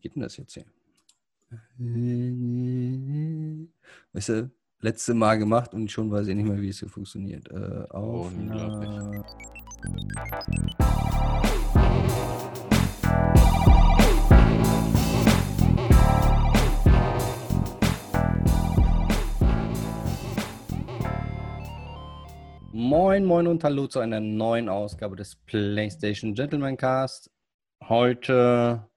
geht denn das jetzt hier? Weißt du, letzte Mal gemacht und schon weiß ich nicht mehr, wie es hier funktioniert. Äh, Aufnahme. Moin, moin und hallo zu einer neuen Ausgabe des PlayStation Gentleman Cast. Heute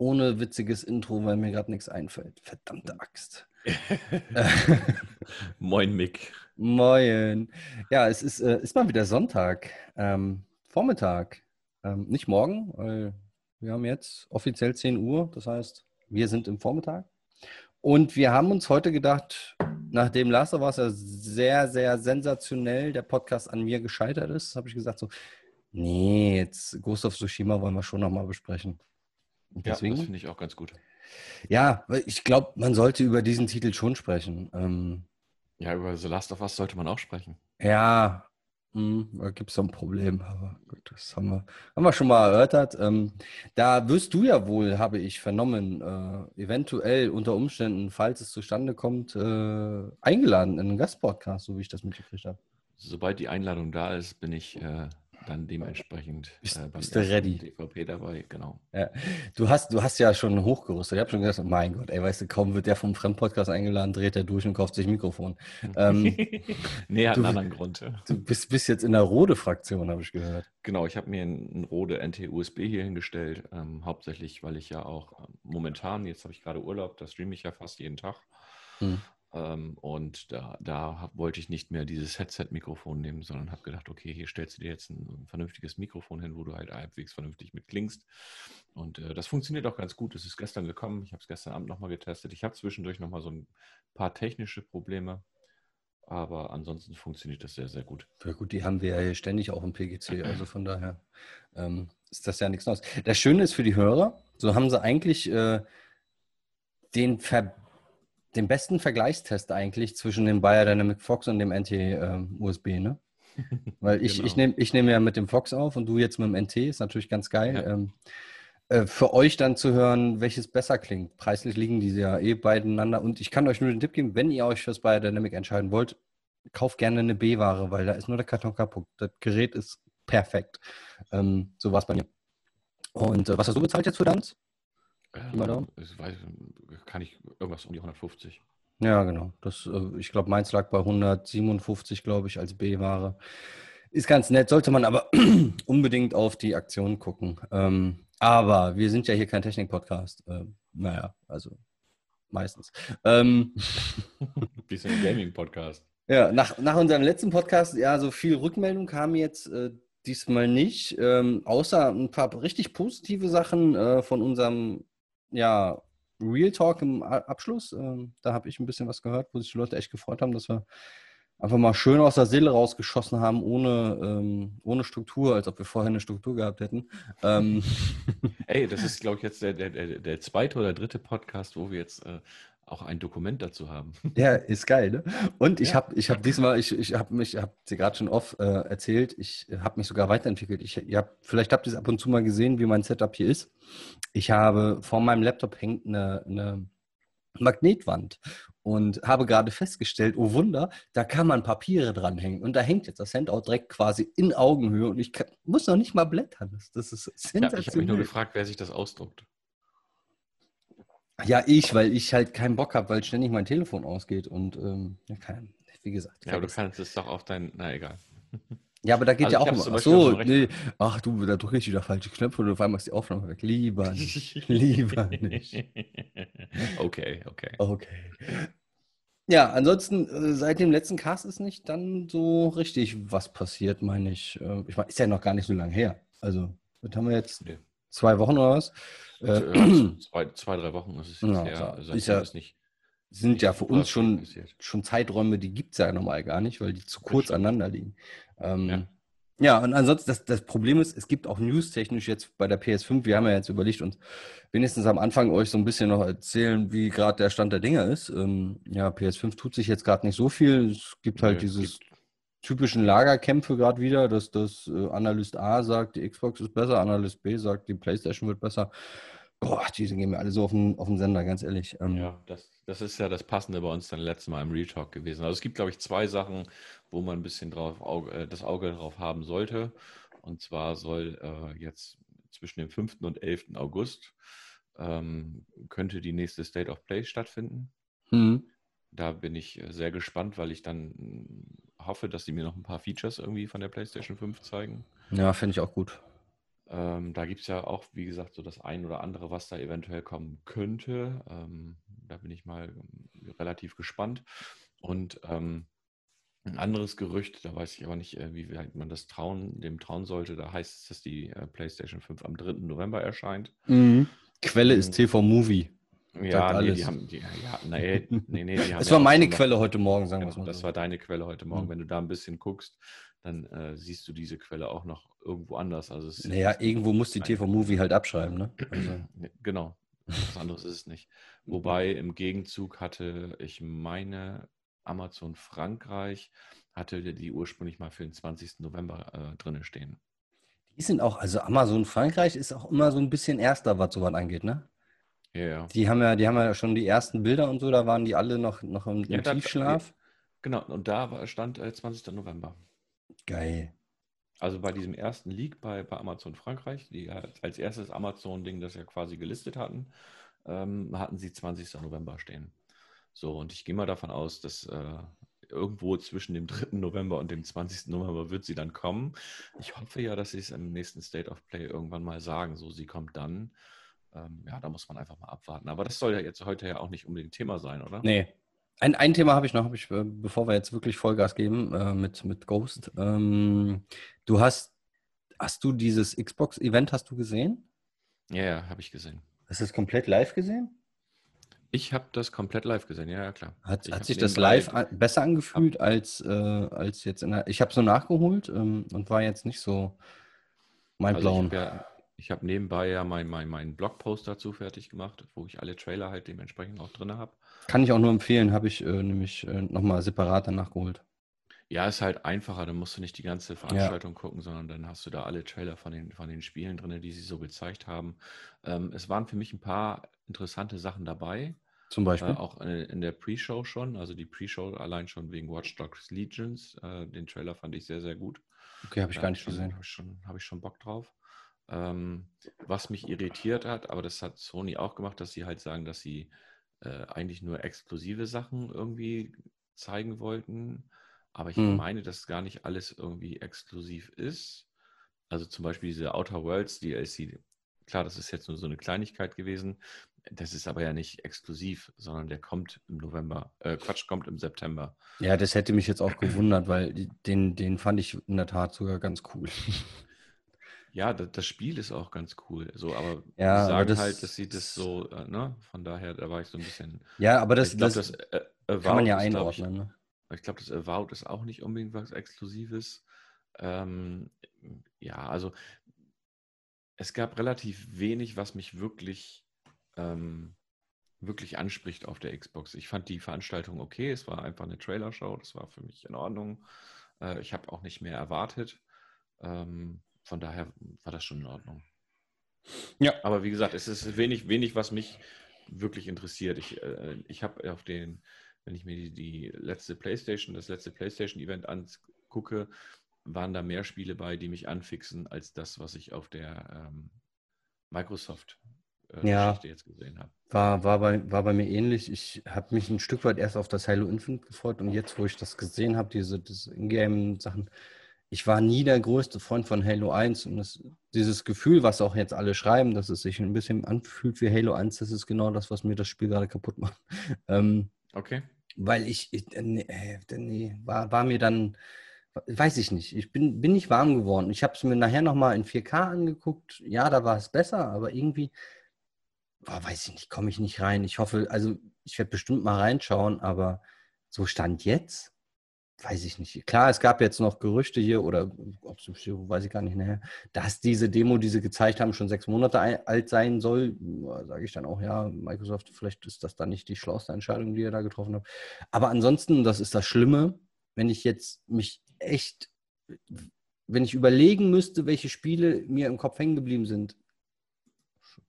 ohne witziges Intro, weil mir gerade nichts einfällt. Verdammte Axt. moin, Mick. Moin. Ja, es ist, äh, ist mal wieder Sonntag, ähm, Vormittag. Ähm, nicht morgen, weil wir haben jetzt offiziell 10 Uhr. Das heißt, wir sind im Vormittag. Und wir haben uns heute gedacht, nachdem Last of Us ja sehr, sehr sensationell der Podcast an mir gescheitert ist, habe ich gesagt so, nee, jetzt Ghost of Tsushima wollen wir schon nochmal besprechen. Deswegen, ja, das finde ich auch ganz gut. Ja, ich glaube, man sollte über diesen Titel schon sprechen. Ähm, ja, über The Last of Us sollte man auch sprechen. Ja, hm, da gibt es so ein Problem, aber gut, das haben wir, haben wir schon mal erörtert. Ähm, da wirst du ja wohl, habe ich vernommen, äh, eventuell unter Umständen, falls es zustande kommt, äh, eingeladen in einen Gastpodcast, so wie ich das mitgekriegt habe. Sobald die Einladung da ist, bin ich äh, dann dementsprechend bist, äh, bist du ready. DVP dabei, genau. Ja. Du, hast, du hast ja schon hochgerüstet. Ich habe schon gesagt, mein Gott, ey, weißt du, kaum wird der vom Fremdpodcast eingeladen, dreht er durch und kauft sich ein Mikrofon. ähm, nee, hat du, einen anderen Grund. Du bist, bist jetzt in der Rode-Fraktion, habe ich gehört. Genau, ich habe mir einen Rode NT-USB hier hingestellt, ähm, hauptsächlich, weil ich ja auch ähm, momentan, jetzt habe ich gerade Urlaub, da streame ich ja fast jeden Tag. Hm. Ähm, und da, da wollte ich nicht mehr dieses Headset-Mikrofon nehmen, sondern habe gedacht, okay, hier stellst du dir jetzt ein, vernünftiges Mikrofon hin, wo du halt halbwegs vernünftig mit klingst. Und äh, das funktioniert auch ganz gut. Es ist gestern gekommen. Ich habe es gestern Abend nochmal getestet. Ich habe zwischendurch nochmal so ein paar technische Probleme. Aber ansonsten funktioniert das sehr, sehr gut. Ja gut, die haben wir ja hier ständig auch im PGC. Also von daher ähm, ist das ja nichts Neues. Das Schöne ist für die Hörer, so haben sie eigentlich äh, den Ver den besten Vergleichstest eigentlich zwischen dem Bayer Dynamic Fox und dem NT-USB, äh, ne? Weil ich, genau. ich nehme ich nehm ja mit dem Fox auf und du jetzt mit dem NT, ist natürlich ganz geil. Ja. Ähm, äh, für euch dann zu hören, welches besser klingt. Preislich liegen diese ja eh beieinander. Und ich kann euch nur den Tipp geben, wenn ihr euch fürs Bayer Dynamic entscheiden wollt, kauft gerne eine B-Ware, weil da ist nur der Karton kaputt. Das Gerät ist perfekt. Ähm, so war es bei mir. Und äh, was hast du bezahlt jetzt für Danz? Ähm, ich weiß, kann ich irgendwas um die 150. Ja, genau. Das, äh, ich glaube, meins lag bei 157, glaube ich, als B-Ware. Ist ganz nett, sollte man aber unbedingt auf die Aktion gucken. Ähm, aber wir sind ja hier kein Technik-Podcast. Ähm, naja, also meistens. Ähm, Bisschen Gaming-Podcast. Ja, nach, nach unserem letzten Podcast, ja, so viel Rückmeldung kam jetzt äh, diesmal nicht, ähm, außer ein paar richtig positive Sachen äh, von unserem ja, Real Talk im Abschluss. Ähm, da habe ich ein bisschen was gehört, wo sich die Leute echt gefreut haben, dass wir einfach mal schön aus der Seele rausgeschossen haben, ohne, ähm, ohne Struktur, als ob wir vorher eine Struktur gehabt hätten. Ähm. Ey, das ist, glaube ich, jetzt der, der, der, zweite oder dritte Podcast, wo wir jetzt äh, auch ein Dokument dazu haben. Ja, ist geil, ne? Und ich ja. habe ich hab diesmal, ich, ich habe mich, habe sie gerade schon oft äh, erzählt, ich habe mich sogar weiterentwickelt. Ich, ihr habt, vielleicht habt ihr es ab und zu mal gesehen, wie mein Setup hier ist. Ich habe vor meinem Laptop hängt eine, eine Magnetwand und habe gerade festgestellt, oh Wunder, da kann man Papiere dranhängen und da hängt jetzt das Handout direkt quasi in Augenhöhe und ich kann, muss noch nicht mal blättern. Das, das ist sensationell. Ja, ich habe mich nur gefragt, wer sich das ausdruckt. Ja, ich, weil ich halt keinen Bock habe, weil ständig mein Telefon ausgeht und ähm, kein, wie gesagt. Ja, aber du kannst es doch auf dein, na egal. Ja, aber da geht also ja auch immer. Ach so, nee. Ach du, da drücke ich wieder falsche Knöpfe und auf einmal ist die Aufnahme weg. Lieber nicht. Lieber nicht. Okay, okay. Okay. Ja, ansonsten, äh, seit dem letzten Cast ist nicht dann so richtig was passiert, meine ich. Äh, ich meine, ist ja noch gar nicht so lange her. Also, was haben wir jetzt? Nee. Zwei Wochen oder was? Äh, ja, zwei, zwei, drei Wochen ist es jetzt ja, her. Also ist ja, nicht, sind nicht ja für uns schon, schon Zeiträume, die gibt es ja normal gar nicht, weil die zu kurz Richtig. aneinander liegen. Ähm, ja. ja. und ansonsten, das, das Problem ist, es gibt auch news-technisch jetzt bei der PS5, wir haben ja jetzt überlegt, uns wenigstens am Anfang euch so ein bisschen noch erzählen, wie gerade der Stand der Dinge ist. Ähm, ja, PS5 tut sich jetzt gerade nicht so viel. Es gibt halt ja, dieses typischen Lagerkämpfe gerade wieder, dass das äh, Analyst A sagt, die Xbox ist besser, Analyst B sagt, die PlayStation wird besser. Boah, diese gehen mir alle so auf den, auf den Sender, ganz ehrlich. Ähm, ja, das, das ist ja das Passende bei uns dann letztes Mal im Retalk gewesen. Also es gibt, glaube ich, zwei Sachen, wo man ein bisschen drauf, Auge, äh, das Auge drauf haben sollte. Und zwar soll äh, jetzt zwischen dem 5. und 11. August ähm, könnte die nächste State of Play stattfinden. Mhm. Da bin ich äh, sehr gespannt, weil ich dann hm, hoffe, dass sie mir noch ein paar Features irgendwie von der PlayStation 5 zeigen. Ja, finde ich auch gut. Ähm, da gibt es ja auch, wie gesagt, so das ein oder andere, was da eventuell kommen könnte. Ähm, da bin ich mal hm, relativ gespannt. Und ähm, ein anderes Gerücht, da weiß ich aber nicht, äh, wie man das trauen, dem trauen sollte. Da heißt es, dass die äh, PlayStation 5 am 3. November erscheint. Mhm. Quelle ist TV Movie. Ja, nee, die haben, die, ja, nee, nee, nee, die haben Das ja war meine Quelle heute Morgen, sagen wir genau, mal. Das war deine Quelle heute Morgen. Mhm. Wenn du da ein bisschen guckst, dann äh, siehst du diese Quelle auch noch irgendwo anders. Also es naja, irgendwo muss die TV-Movie halt abschreiben, ne? Also. Genau. Was anderes ist es nicht. Wobei im Gegenzug hatte ich meine Amazon Frankreich, hatte die ursprünglich mal für den 20. November äh, drinne stehen. Die sind auch, also Amazon Frankreich ist auch immer so ein bisschen erster, was sowas angeht, ne? Ja, ja. Die haben ja, die haben ja schon die ersten Bilder und so, da waren die alle noch, noch im, im ja, Tiefschlaf. Da, genau, und da stand äh, 20. November. Geil. Also bei diesem ersten Leak bei, bei Amazon Frankreich, die als erstes Amazon-Ding das ja quasi gelistet hatten, ähm, hatten sie 20. November stehen. So, und ich gehe mal davon aus, dass äh, irgendwo zwischen dem 3. November und dem 20. November wird sie dann kommen. Ich hoffe ja, dass sie es im nächsten State of Play irgendwann mal sagen. So, sie kommt dann. Ähm, ja, da muss man einfach mal abwarten. Aber das soll ja jetzt heute ja auch nicht unbedingt Thema sein, oder? Nee. Ein, ein Thema habe ich noch, hab ich, äh, bevor wir jetzt wirklich Vollgas geben äh, mit, mit Ghost. Ähm, du hast, hast du dieses Xbox-Event, hast du gesehen? Ja, ja, habe ich gesehen. Hast du es komplett live gesehen? Ich habe das komplett live gesehen, ja, ja klar. Hat, hat sich das live an, besser angefühlt als, äh, als jetzt in der. Ich habe so nachgeholt ähm, und war jetzt nicht so mein also Ich habe ja, hab nebenbei ja meinen mein, mein Blogpost dazu fertig gemacht, wo ich alle Trailer halt dementsprechend auch drin habe. Kann ich auch nur empfehlen, habe ich äh, nämlich äh, nochmal separat danach geholt. Ja, ist halt einfacher, dann musst du nicht die ganze Veranstaltung ja. gucken, sondern dann hast du da alle Trailer von den, von den Spielen drin, die sie so gezeigt haben. Ähm, es waren für mich ein paar interessante Sachen dabei. Zum Beispiel? Äh, auch in, in der Pre-Show schon, also die Pre-Show allein schon wegen Watch Dogs Legions. Äh, den Trailer fand ich sehr, sehr gut. Okay, habe ich gar nicht gesehen. Habe ich, schon, hab ich schon Bock drauf. Ähm, was mich irritiert hat, aber das hat Sony auch gemacht, dass sie halt sagen, dass sie äh, eigentlich nur exklusive Sachen irgendwie zeigen wollten. Aber ich hm. meine, dass gar nicht alles irgendwie exklusiv ist. Also zum Beispiel diese Outer Worlds DLC. Klar, das ist jetzt nur so eine Kleinigkeit gewesen. Das ist aber ja nicht exklusiv, sondern der kommt im November. Äh, Quatsch, kommt im September. Ja, das hätte mich jetzt auch gewundert, weil den, den fand ich in der Tat sogar ganz cool. Ja, das, das Spiel ist auch ganz cool. So, aber ja, sagen das, halt, dass sie das so, äh, ne? Von daher, da war ich so ein bisschen. Ja, aber das, glaub, das, das äh, kann man ja einordnen. Ich, ne? ich glaube, das Avowed ist auch nicht unbedingt was Exklusives. Ähm, ja, also es gab relativ wenig, was mich wirklich, ähm, wirklich anspricht auf der Xbox. Ich fand die Veranstaltung okay. Es war einfach eine Trailer-Show. Das war für mich in Ordnung. Äh, ich habe auch nicht mehr erwartet. Ähm, von daher war das schon in Ordnung. Ja. Aber wie gesagt, es ist wenig, wenig, was mich wirklich interessiert. Ich, äh, ich habe auf den wenn ich mir die, die letzte PlayStation, das letzte PlayStation-Event angucke, waren da mehr Spiele bei, die mich anfixen, als das, was ich auf der ähm, Microsoft äh, ja, jetzt gesehen habe. War, war, bei, war bei mir ähnlich. Ich habe mich ein Stück weit erst auf das Halo Infinite gefreut und jetzt, wo ich das gesehen habe, diese, diese Ingame-Sachen, ich war nie der größte Freund von Halo 1 und das, dieses Gefühl, was auch jetzt alle schreiben, dass es sich ein bisschen anfühlt wie Halo 1, das ist genau das, was mir das Spiel gerade kaputt macht. Ähm, Okay. Weil ich, ich äh, nee, äh, nee, war, war mir dann, weiß ich nicht, ich bin, bin nicht warm geworden. Ich habe es mir nachher nochmal in 4K angeguckt. Ja, da war es besser, aber irgendwie, boah, weiß ich nicht, komme ich nicht rein. Ich hoffe, also ich werde bestimmt mal reinschauen, aber so stand jetzt, weiß ich nicht. Klar, es gab jetzt noch Gerüchte hier oder ob es weiß ich gar nicht mehr, dass diese Demo, die sie gezeigt haben, schon sechs Monate alt sein soll. Sage ich dann auch, ja, Microsoft, vielleicht ist das dann nicht die schlauste Entscheidung, die ihr da getroffen habt. Aber ansonsten, das ist das Schlimme, wenn ich jetzt mich echt, wenn ich überlegen müsste, welche Spiele mir im Kopf hängen geblieben sind.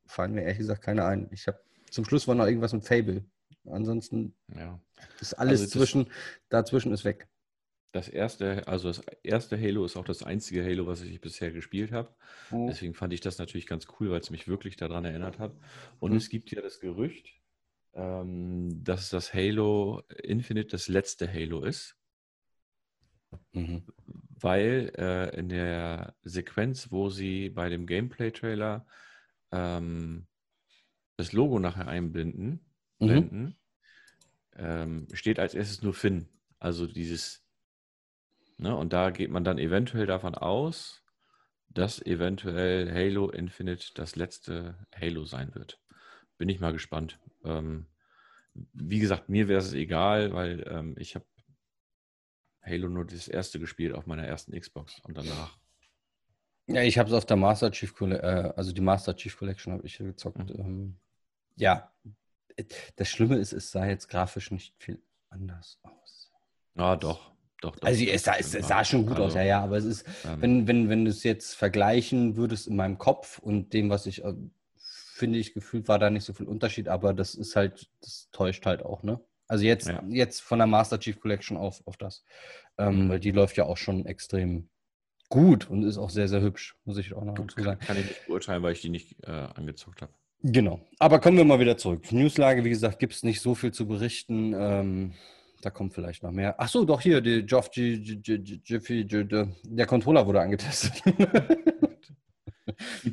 fallen mir ehrlich gesagt keine ein. Ich habe zum Schluss war noch irgendwas mit Fable. Ansonsten ja. ist alles also zwischen, dazwischen ist weg. Das erste, also das erste Halo ist auch das einzige Halo, was ich bisher gespielt habe. Mhm. Deswegen fand ich das natürlich ganz cool, weil es mich wirklich daran erinnert hat. Und mhm. es gibt ja das Gerücht, ähm, dass das Halo Infinite das letzte Halo ist. Mhm. Weil äh, in der Sequenz, wo sie bei dem Gameplay-Trailer ähm, das Logo nachher einblenden, mhm. blenden, ähm, steht als erstes nur Finn. Also dieses, ne, und da geht man dann eventuell davon aus, dass eventuell Halo Infinite das letzte Halo sein wird. Bin ich mal gespannt. Ähm, wie gesagt, mir wäre es egal, weil ähm, ich habe Halo nur das erste gespielt auf meiner ersten Xbox und danach. Ja, ich habe es auf der Master Chief Collection, äh, also die Master Chief Collection habe ich gezockt. Mhm. Ähm, ja, das Schlimme ist, es sah jetzt grafisch nicht viel anders aus. Ah, doch. Doch, doch, also es sah, es sah schon gut also, aus, ja, ja, aber es ist, ähm, wenn, wenn, wenn du es jetzt vergleichen würdest in meinem Kopf und dem, was ich äh, finde ich, gefühlt war da nicht so viel Unterschied, aber das ist halt, das täuscht halt auch, ne? Also jetzt, ja. jetzt von der Master Chief Collection auf, auf das. Ähm, mhm. Weil die läuft ja auch schon extrem gut und ist auch sehr, sehr hübsch, muss ich auch noch dazu sagen. Kann ich nicht beurteilen, weil ich die nicht äh, angezockt habe. Genau. Aber kommen wir mal wieder zurück. Newslage, wie gesagt, gibt es nicht so viel zu berichten. Ähm, da kommt vielleicht noch mehr. Ach so, doch hier, die Geoff Jiffy, der Controller wurde angetestet.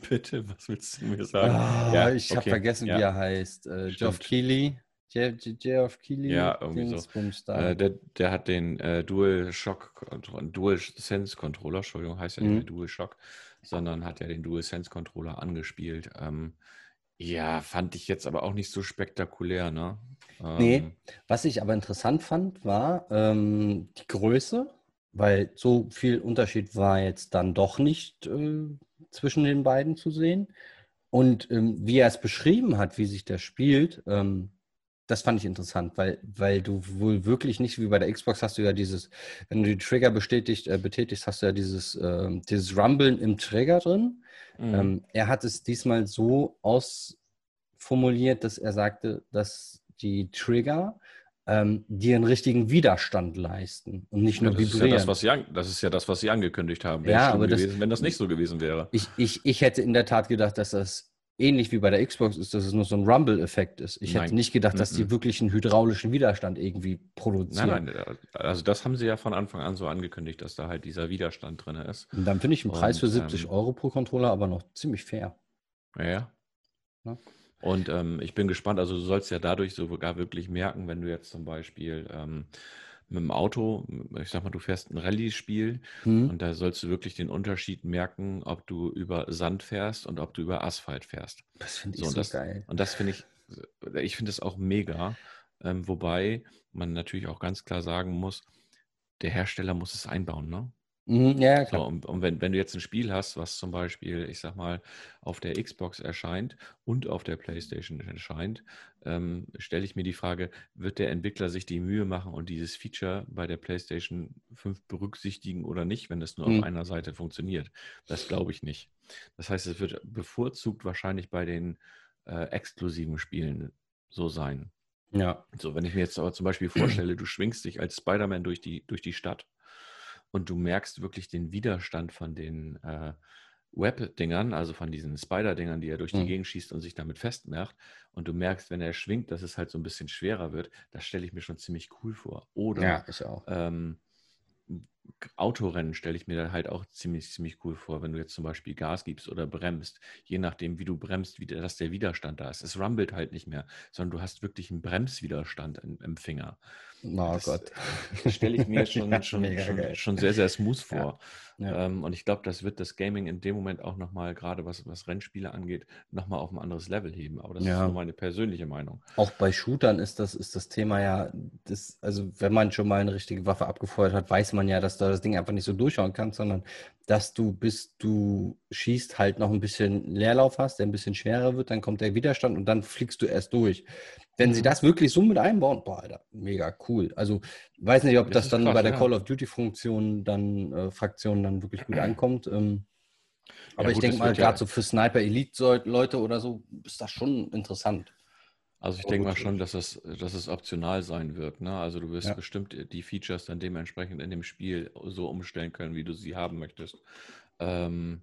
Bitte, was willst du mir sagen? Ah, ja, ich okay. habe vergessen, ja. wie er heißt. Äh, Geoff Keighley. Geoff Keighley. Ja, irgendwie so. Äh, der, der hat den äh, Dual Shock, Dual Sense Controller, Entschuldigung, heißt ja nicht mhm. mehr Dual Shock, sondern hat ja den Dual Sense Controller angespielt. Ähm, ja, fand ich jetzt aber auch nicht so spektakulär, ne? Ähm, nee, was ich aber interessant fand, war ähm, die Größe, weil so viel Unterschied war jetzt dann doch nicht äh, zwischen den beiden zu sehen. Und ähm, wie er es beschrieben hat, wie sich das spielt, ähm, das fand ich interessant, weil, weil du wohl wirklich nicht wie bei der Xbox hast du ja dieses, wenn du die Trigger bestätigt, äh, betätigst, hast du ja dieses, äh, dieses Rumblen im Trigger drin. Mhm. Ähm, er hat es diesmal so ausformuliert, dass er sagte, dass die Trigger ähm, die einen richtigen Widerstand leisten und nicht nur ja, das vibrieren. Ist ja das, was sie an, das ist ja das, was Sie angekündigt haben. ja, aber gewesen, das, wenn das nicht so gewesen wäre. Ich, ich, ich hätte in der Tat gedacht, dass das ähnlich wie bei der Xbox ist, dass es nur so ein Rumble-Effekt ist. Ich nein. hätte nicht gedacht, dass die wirklich einen hydraulischen Widerstand irgendwie produzieren. Nein, nein, also das haben sie ja von Anfang an so angekündigt, dass da halt dieser Widerstand drin ist. Und dann finde ich den Preis Und, für 70 ähm, Euro pro Controller aber noch ziemlich fair. Ja, ja. Und ähm, ich bin gespannt, also du sollst ja dadurch sogar wirklich merken, wenn du jetzt zum Beispiel ähm, mit dem Auto, ich sag mal, du fährst ein Rallye-Spiel hm. und da sollst du wirklich den Unterschied merken, ob du über Sand fährst und ob du über Asphalt fährst. Das finde ich so, so das, geil. Und das finde ich, ich finde das auch mega. Ähm, wobei man natürlich auch ganz klar sagen muss, der Hersteller muss es einbauen, ne? Mhm, ja, klar. So, und, und wenn, wenn du jetzt ein Spiel hast, was zum Beispiel, ich sag mal, auf der Xbox erscheint und auf der PlayStation erscheint, ähm, stelle ich mir die Frage, wird der Entwickler sich die Mühe machen und dieses Feature bei der PlayStation 5 berücksichtigen oder nicht, wenn das nur mhm. auf einer Seite funktioniert? Das glaube ich nicht. Das heißt, es wird bevorzugt wahrscheinlich bei den äh, exklusiven Spielen so sein. Ja. So, wenn ich mir jetzt aber zum Beispiel vorstelle, du schwingst dich als Spider-Man durch die, durch die Stadt und du merkst wirklich den Widerstand von den äh, Web-Dingern, also von diesen Spider-Dingern, die er durch die mhm. Gegend schießt und sich damit festmacht. Und du merkst, wenn er schwingt, dass es halt so ein bisschen schwerer wird. Das stelle ich mir schon ziemlich cool vor. Oder ja, ich auch. Ähm, Autorennen stelle ich mir da halt auch ziemlich, ziemlich cool vor, wenn du jetzt zum Beispiel Gas gibst oder bremst, je nachdem, wie du bremst, wie dass der Widerstand da ist. Es rumbelt halt nicht mehr, sondern du hast wirklich einen Bremswiderstand im, im Finger. Oh das, Gott. Das stelle ich mir schon, ja, schon, schon, schon, sehr, sehr smooth vor. Ja, ja. Ähm, und ich glaube, das wird das Gaming in dem Moment auch nochmal, gerade was, was Rennspiele angeht, nochmal auf ein anderes Level heben. Aber das ist nur meine persönliche Meinung. Auch bei Shootern ist das, ist das Thema ja, das, also wenn man schon mal eine richtige Waffe abgefeuert hat, weiß man ja, dass da das Ding einfach nicht so durchschauen kann, sondern dass du, bis du schießt, halt noch ein bisschen Leerlauf hast, der ein bisschen schwerer wird, dann kommt der Widerstand und dann fliegst du erst durch. Wenn sie mhm. das wirklich so mit einbauen, boah, Alter, mega cool. Also weiß nicht, ob das, das dann krass, bei der ja. Call of Duty Funktion dann äh, Fraktion dann wirklich gut ankommt. Ähm, Aber ja, ich denke mal, gerade ja so für Sniper Elite-Leute oder so ist das schon interessant. Also ich denke mal schon, dass es, dass es optional sein wird. Ne? Also du wirst Ja. bestimmt die Features dann dementsprechend in dem Spiel so umstellen können, wie du sie haben möchtest. Ähm,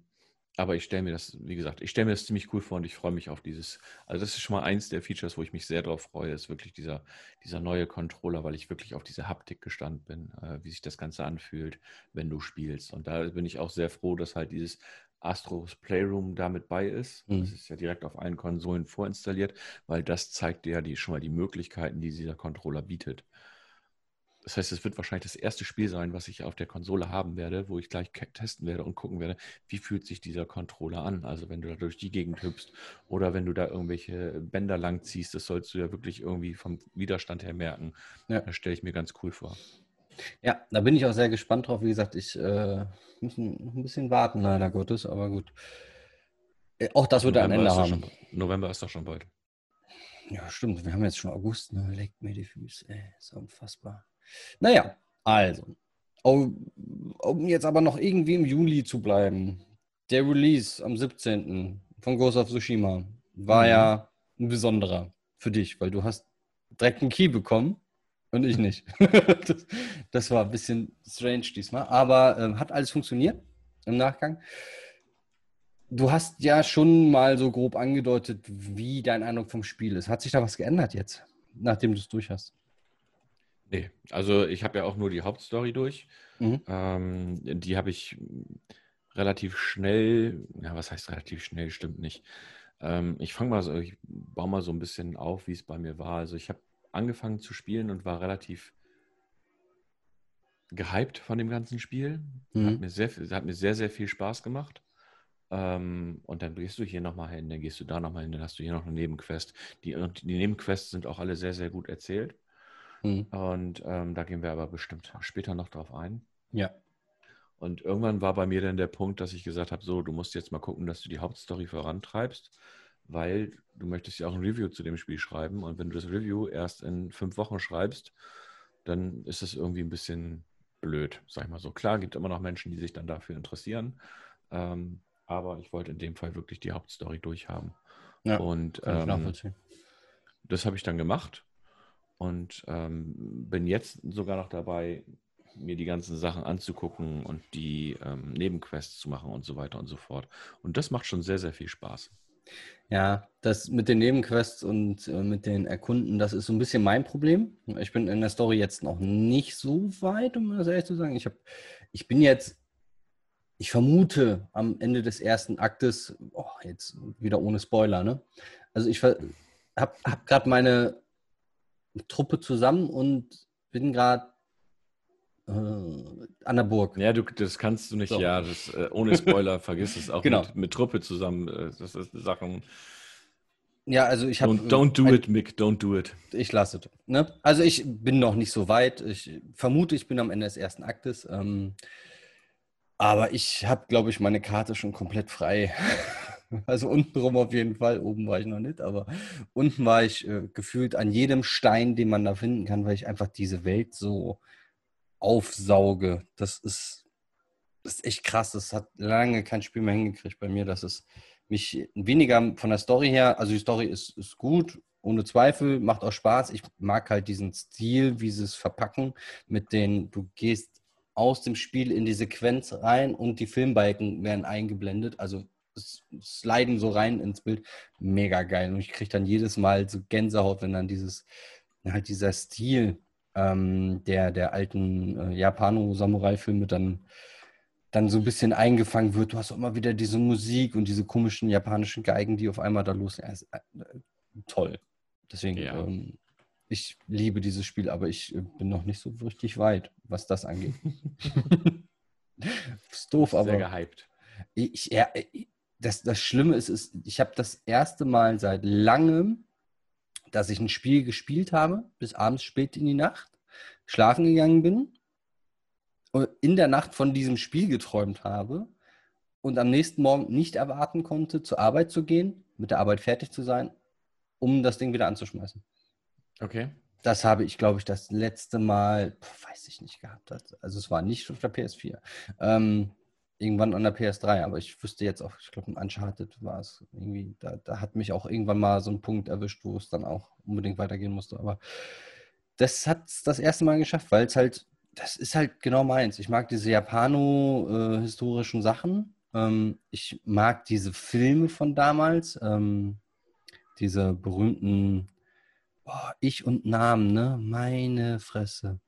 aber ich stelle mir das, wie gesagt, ich stelle mir das ziemlich cool vor und ich freue mich auf dieses. Also das ist schon mal eins der Features, wo ich mich sehr drauf freue, ist wirklich dieser, dieser neue Controller, weil ich wirklich auf diese Haptik gestanden bin, äh, wie sich das Ganze anfühlt, wenn du spielst. Und da bin ich auch sehr froh, dass halt dieses Astros Playroom damit bei ist. Mhm. Das ist ja direkt auf allen Konsolen vorinstalliert, weil das zeigt dir ja die, schon mal die Möglichkeiten, die dieser Controller bietet. Das heißt, es wird wahrscheinlich das erste Spiel sein, was ich auf der Konsole haben werde, wo ich gleich testen werde und gucken werde, wie fühlt sich dieser Controller an. Also wenn du da durch die Gegend hüpfst oder wenn du da irgendwelche Bänder lang ziehst, das sollst du ja wirklich irgendwie vom Widerstand her merken. Ja. Das stelle ich mir ganz cool vor. Ja, da bin ich auch sehr gespannt drauf. Wie gesagt, ich äh, muss noch ein bisschen warten, leider Gottes, aber gut. Äh, Auch das wird ein November Ende ist doch haben. schon, November ist doch schon bald. Ja, stimmt. Wir haben jetzt schon August, ne? Leckt mir die Füße, ey. Ist unfassbar. Naja, also. Um, jetzt aber noch irgendwie im Juli zu bleiben. Der Release am 17. von Ghost of Tsushima war Mhm. ja ein besonderer für dich, weil du hast direkt einen Key bekommen und ich nicht. das, das war ein bisschen strange diesmal, aber ähm, hat alles funktioniert im Nachgang. Du hast ja schon mal so grob angedeutet, wie dein Eindruck vom Spiel ist. Hat sich da was geändert jetzt, nachdem du es durch hast? Nee, also ich habe ja auch nur die Hauptstory durch. Mhm. Ähm, die habe ich relativ schnell, ja, was heißt relativ schnell, stimmt nicht. Ähm, ich fange mal so, ich baue mal so ein bisschen auf, wie es bei mir war. Also ich habe angefangen zu spielen und war relativ gehypt von dem ganzen Spiel. Hat Mhm. mir sehr, hat mir sehr, sehr viel Spaß gemacht. Ähm, und dann gehst du hier nochmal hin, dann gehst du da nochmal hin, dann hast du hier noch eine Nebenquest. Die, und die Nebenquests sind auch alle sehr, sehr gut erzählt. Mhm. Und ähm, da gehen wir aber bestimmt später noch drauf ein. Ja. Und irgendwann war bei mir dann der Punkt, dass ich gesagt habe, so, du musst jetzt mal gucken, dass du die Hauptstory vorantreibst, weil du möchtest ja auch ein Review zu dem Spiel schreiben. Und wenn du das Review erst in fünf Wochen schreibst, dann ist es irgendwie ein bisschen blöd, sag ich mal so. Klar, gibt immer noch Menschen, die sich dann dafür interessieren. Ähm, aber ich wollte in dem Fall wirklich die Hauptstory durchhaben. Ja, Und kann ich ähm, nachvollziehen. das habe ich dann gemacht und ähm, bin jetzt sogar noch dabei, mir die ganzen Sachen anzugucken und die ähm, Nebenquests zu machen und so weiter und so fort. Und das macht schon sehr, sehr viel Spaß. Ja, das mit den Nebenquests und äh, mit den Erkunden, das ist so ein bisschen mein Problem. Ich bin in der Story jetzt noch nicht so weit, um das ehrlich zu sagen. Ich, hab, ich bin jetzt, ich vermute am Ende des ersten Aktes, oh, jetzt wieder ohne Spoiler, ne? Also ich habe hab gerade meine Truppe zusammen und bin gerade äh, an der Burg. Ja, du, das kannst du nicht, So. ja, das, äh, ohne Spoiler, vergiss es auch Genau. mit, mit Truppe zusammen. Äh, das ist Sachen. Ja, also ich habe. Don't, don't do it, Mick, don't do it. Ich lasse es. Ne? Also ich bin noch nicht so weit. Ich vermute, ich bin am Ende des ersten Aktes. Ähm, aber ich habe, glaube ich, meine Karte schon komplett frei. Also untenrum auf jeden Fall. Oben war ich noch nicht, aber unten war ich äh, gefühlt an jedem Stein, den man da finden kann, weil ich einfach diese Welt so aufsauge. Das ist, das ist echt krass. Das hat lange kein Spiel mehr hingekriegt bei mir, dass es mich weniger von der Story her, also die Story ist, ist gut, ohne Zweifel, macht auch Spaß. Ich mag halt diesen Stil, wie sie es verpacken, mit den, du gehst aus dem Spiel in die Sequenz rein und die Filmbalken werden eingeblendet. Also sliden so rein ins Bild. Mega geil. Und ich kriege dann jedes Mal so Gänsehaut, wenn dann dieses, halt dieser Stil ähm, der, der alten äh, Japano-Samurai-Filme dann, dann so ein bisschen eingefangen wird. Du hast auch immer wieder diese Musik und diese komischen japanischen Geigen, die auf einmal da los ja, ist, äh, toll. Deswegen, Ja. ähm, ich liebe dieses Spiel, aber ich äh, bin noch nicht so richtig weit, was das angeht. ist doof, Sehr aber gehypt. ich, ja, ich- das, das Schlimme ist, ist ich habe das erste Mal seit langem, dass ich ein Spiel gespielt habe, bis abends spät in die Nacht, schlafen gegangen bin und in der Nacht von diesem Spiel geträumt habe und am nächsten Morgen nicht erwarten konnte, zur Arbeit zu gehen, mit der Arbeit fertig zu sein, um das Ding wieder anzuschmeißen. Okay. Das habe ich, glaube ich, das letzte Mal, weiß ich nicht, gehabt. Also es war nicht auf der PS4. Ähm, irgendwann an der PS3, aber ich wüsste jetzt auch, ich glaube, ein Uncharted war es irgendwie, da, da hat mich auch irgendwann mal so ein Punkt erwischt, wo es dann auch unbedingt weitergehen musste. Aber das hat es das erste Mal geschafft, weil es halt, das ist halt genau meins. Ich mag diese Japano-historischen äh, Sachen. Ähm, ich mag diese Filme von damals, ähm, diese berühmten oh, Ich und Namen, ne? Meine Fresse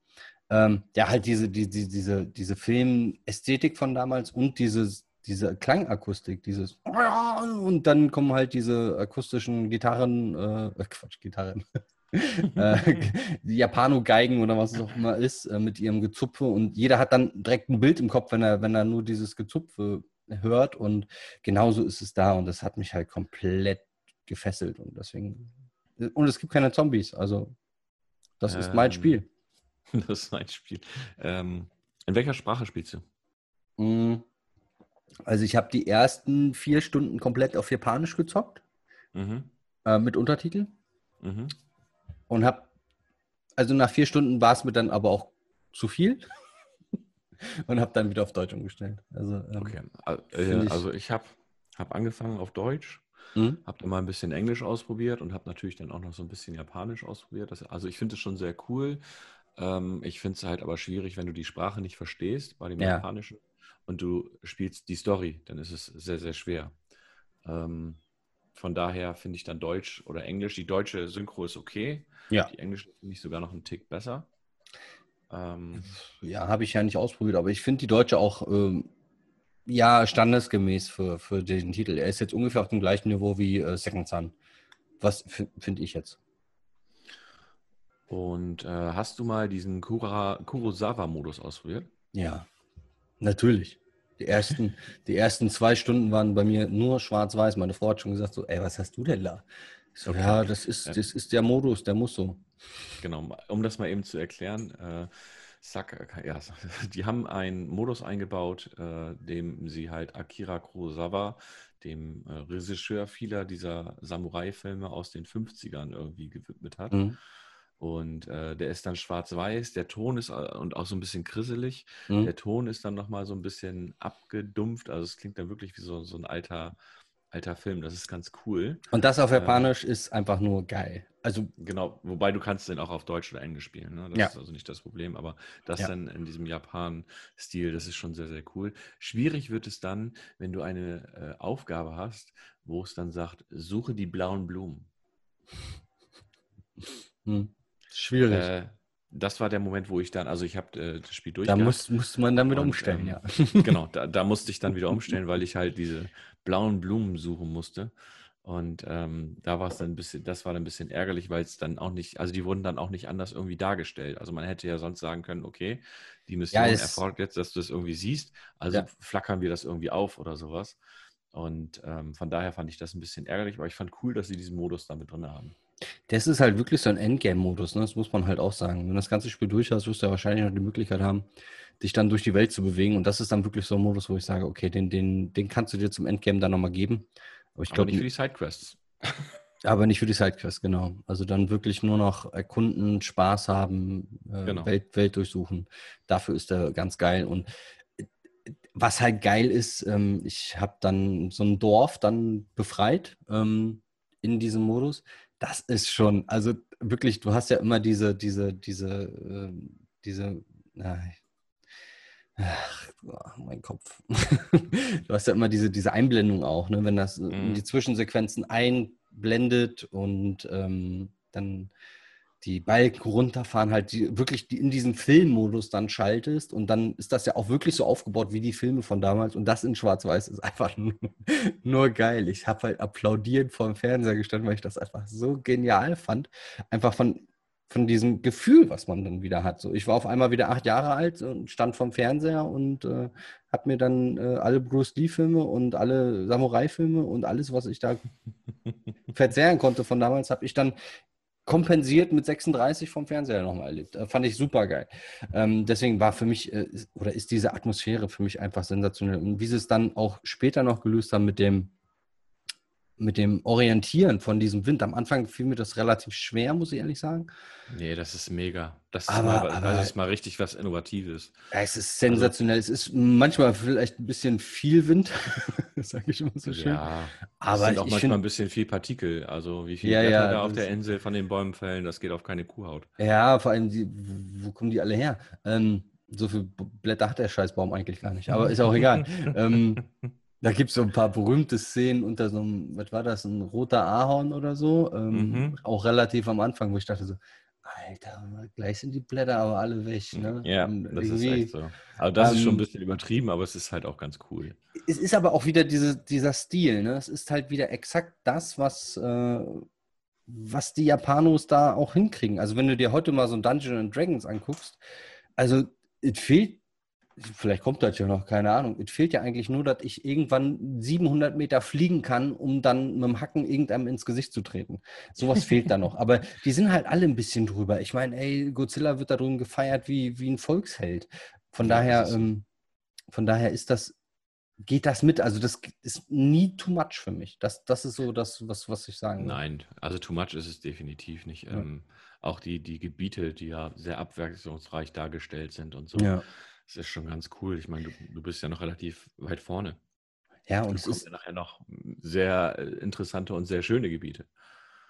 ähm, ja, halt diese, die, die, diese, diese Filmästhetik von damals und dieses, diese Klangakustik, dieses und dann kommen halt diese akustischen Gitarren, äh, äh Quatsch, Gitarren, äh, Japano-Geigen oder was es auch immer ist, äh, mit ihrem Gezupfe und jeder hat dann direkt ein Bild im Kopf, wenn er, wenn er nur dieses Gezupfe hört und genauso ist es da und das hat mich halt komplett gefesselt und deswegen und es gibt keine Zombies, also das ähm, ist mein ähm, Spiel. Das ist ein Spiel. Ähm, in welcher Sprache spielst du? Mm, also ich habe die ersten vier Stunden komplett auf Japanisch gezockt. Mhm. Äh, mit Untertiteln. Mhm. Und habe, also nach vier Stunden war es mir dann aber auch zu viel. und habe dann wieder auf Deutsch umgestellt. Also, ähm, okay. Äh, ich, also ich habe hab angefangen auf Deutsch, mhm. habe dann mal ein bisschen Englisch ausprobiert und habe natürlich dann auch noch so ein bisschen Japanisch ausprobiert. Das, also ich finde es schon sehr cool. Ähm, ich finde es halt aber schwierig, wenn du die Sprache nicht verstehst bei dem ja. Japanischen und du spielst die Story, dann ist es sehr, sehr schwer. Ähm, von daher finde ich dann Deutsch oder Englisch. Die deutsche Synchro ist okay. Ja. Die englische finde ich sogar noch einen Tick besser. Ähm, ja, habe ich ja nicht ausprobiert, aber ich finde die deutsche auch ähm, ja standesgemäß für, für den Titel. Er ist jetzt ungefähr auf dem gleichen Niveau wie äh, Second Son. Was finde ich jetzt? Und äh, hast du mal diesen Kurosawa-Modus ausprobiert? Ja, natürlich. Die ersten, die ersten zwei Stunden waren bei mir nur schwarz-weiß. Meine Frau hat schon gesagt: so, ey, was hast du denn da? So, okay. ja, das ist, das ist der Modus, der muss so. Genau, um das mal eben zu erklären, äh, Saka, ja, die haben einen Modus eingebaut, äh, dem sie halt Akira Kurosawa, dem äh, Regisseur vieler dieser Samurai-Filme aus den 50ern irgendwie gewidmet hat. Mhm. Und äh, der ist dann schwarz-weiß, der Ton ist äh, und auch so ein bisschen krisselig. Mhm. Der Ton ist dann nochmal so ein bisschen abgedumpft. Also es klingt dann wirklich wie so, so ein alter, alter Film. Das ist ganz cool. Und das auf ähm, Japanisch äh, ist einfach nur geil. Also genau, wobei du kannst den auch auf Deutsch oder Englisch spielen. Ne? Das ja. ist also nicht das Problem. Aber das ja. dann in diesem Japan-Stil, das ist schon sehr, sehr cool. Schwierig wird es dann, wenn du eine äh, Aufgabe hast, wo es dann sagt, suche die blauen Blumen. Hm. Schwierig. Äh, das war der Moment, wo ich dann, also ich habe äh, das Spiel durch. Da muss, musste man dann wieder und, umstellen, ähm, ja. genau, da, da, musste ich dann wieder umstellen, weil ich halt diese blauen Blumen suchen musste. Und ähm, da war es dann ein bisschen, das war dann ein bisschen ärgerlich, weil es dann auch nicht, also die wurden dann auch nicht anders irgendwie dargestellt. Also man hätte ja sonst sagen können, okay, die Mission ja, erfordert jetzt, dass du das irgendwie siehst, also ja. flackern wir das irgendwie auf oder sowas. Und ähm, von daher fand ich das ein bisschen ärgerlich, aber ich fand cool, dass sie diesen Modus damit drin haben. Das ist halt wirklich so ein Endgame-Modus, ne? das muss man halt auch sagen. Wenn du das ganze Spiel durch hast, wirst du ja wahrscheinlich noch die Möglichkeit haben, dich dann durch die Welt zu bewegen. Und das ist dann wirklich so ein Modus, wo ich sage, okay, den, den, den kannst du dir zum Endgame dann nochmal geben. Aber ich glaube. nicht für die Sidequests. Aber nicht für die Sidequests, genau. Also dann wirklich nur noch erkunden, Spaß haben, äh, genau. Welt, Welt durchsuchen. Dafür ist er ganz geil. Und äh, was halt geil ist, ähm, ich habe dann so ein Dorf dann befreit ähm, in diesem Modus das ist schon, also wirklich, du hast ja immer diese, diese, diese, äh, diese, ach, oh, mein Kopf. du hast ja immer diese, diese Einblendung auch, ne? wenn das mhm. die Zwischensequenzen einblendet und ähm, dann die Balken runterfahren, halt die, wirklich die, in diesen Filmmodus dann schaltest und dann ist das ja auch wirklich so aufgebaut wie die Filme von damals und das in Schwarz-Weiß ist einfach nur, nur geil. Ich habe halt applaudierend vor dem Fernseher gestanden, weil ich das einfach so genial fand. Einfach von, von diesem Gefühl, was man dann wieder hat. So, ich war auf einmal wieder acht Jahre alt und stand vorm Fernseher und äh, habe mir dann äh, alle Bruce Lee-Filme und alle Samurai-Filme und alles, was ich da verzehren konnte von damals, habe ich dann kompensiert mit 36 vom Fernseher nochmal erlebt. Äh, fand ich super geil. Ähm, deswegen war für mich, äh, oder ist diese Atmosphäre für mich einfach sensationell. Und wie sie es dann auch später noch gelöst haben mit dem, mit dem Orientieren von diesem Wind. Am Anfang fiel mir das relativ schwer, muss ich ehrlich sagen. Nee, das ist mega. Das ist, Aber- mal, aber- das ist mal richtig was Innovatives. Ja, es ist sensationell. es ist manchmal vielleicht ein bisschen viel Wind, sage ich immer so schön. Ja, es Aber sind ich, auch manchmal finde, ein bisschen viel Partikel. Also wie viel Ja, Blätter ja, da auf der Insel von den Bäumen fällen, das geht auf keine Kuhhaut. ja, vor allem, die, wo kommen die alle her? Ähm, so viele Blätter hat der Scheißbaum eigentlich gar nicht, aber ist auch egal. ähm, da gibt es so ein paar berühmte Szenen unter so einem, was war das, ein roter Ahorn oder so. Ähm, Mhm. Auch relativ am Anfang, wo ich dachte so, Alter, gleich sind die Blätter aber alle weg. Ne? Ja, Und das ist echt so. Also das ist schon ein ähm, bisschen übertrieben, aber es ist halt auch ganz cool. Es ist aber auch wieder diese, dieser Stil, ne? Es ist halt wieder exakt das, was, äh, was die Japanos da auch hinkriegen. Also wenn du dir heute mal so ein Dungeons and Dragons anguckst, also es fehlt, vielleicht kommt das ja noch, keine Ahnung, es fehlt ja eigentlich nur, dass ich irgendwann 700 Meter fliegen kann, um dann mit dem Hacken irgendeinem ins Gesicht zu treten. Sowas fehlt da noch. Aber die sind halt alle ein bisschen drüber. Ich meine, ey, Godzilla wird da drüben gefeiert wie, wie ein Volksheld. Von Ja, daher, so. ähm, von daher ist das, geht das mit. Also das ist nie too much für mich. Das, das ist so das, was, was ich sagen will. Nein, also too much ist es definitiv nicht. Ja. Ähm, auch die, die Gebiete, die ja sehr abwechslungsreich dargestellt sind und so. Ja, Das ist schon ganz cool. Ich meine, du, du bist ja noch relativ weit vorne. ja Und es ist, ja nachher noch sehr äh, interessante und sehr schöne Gebiete.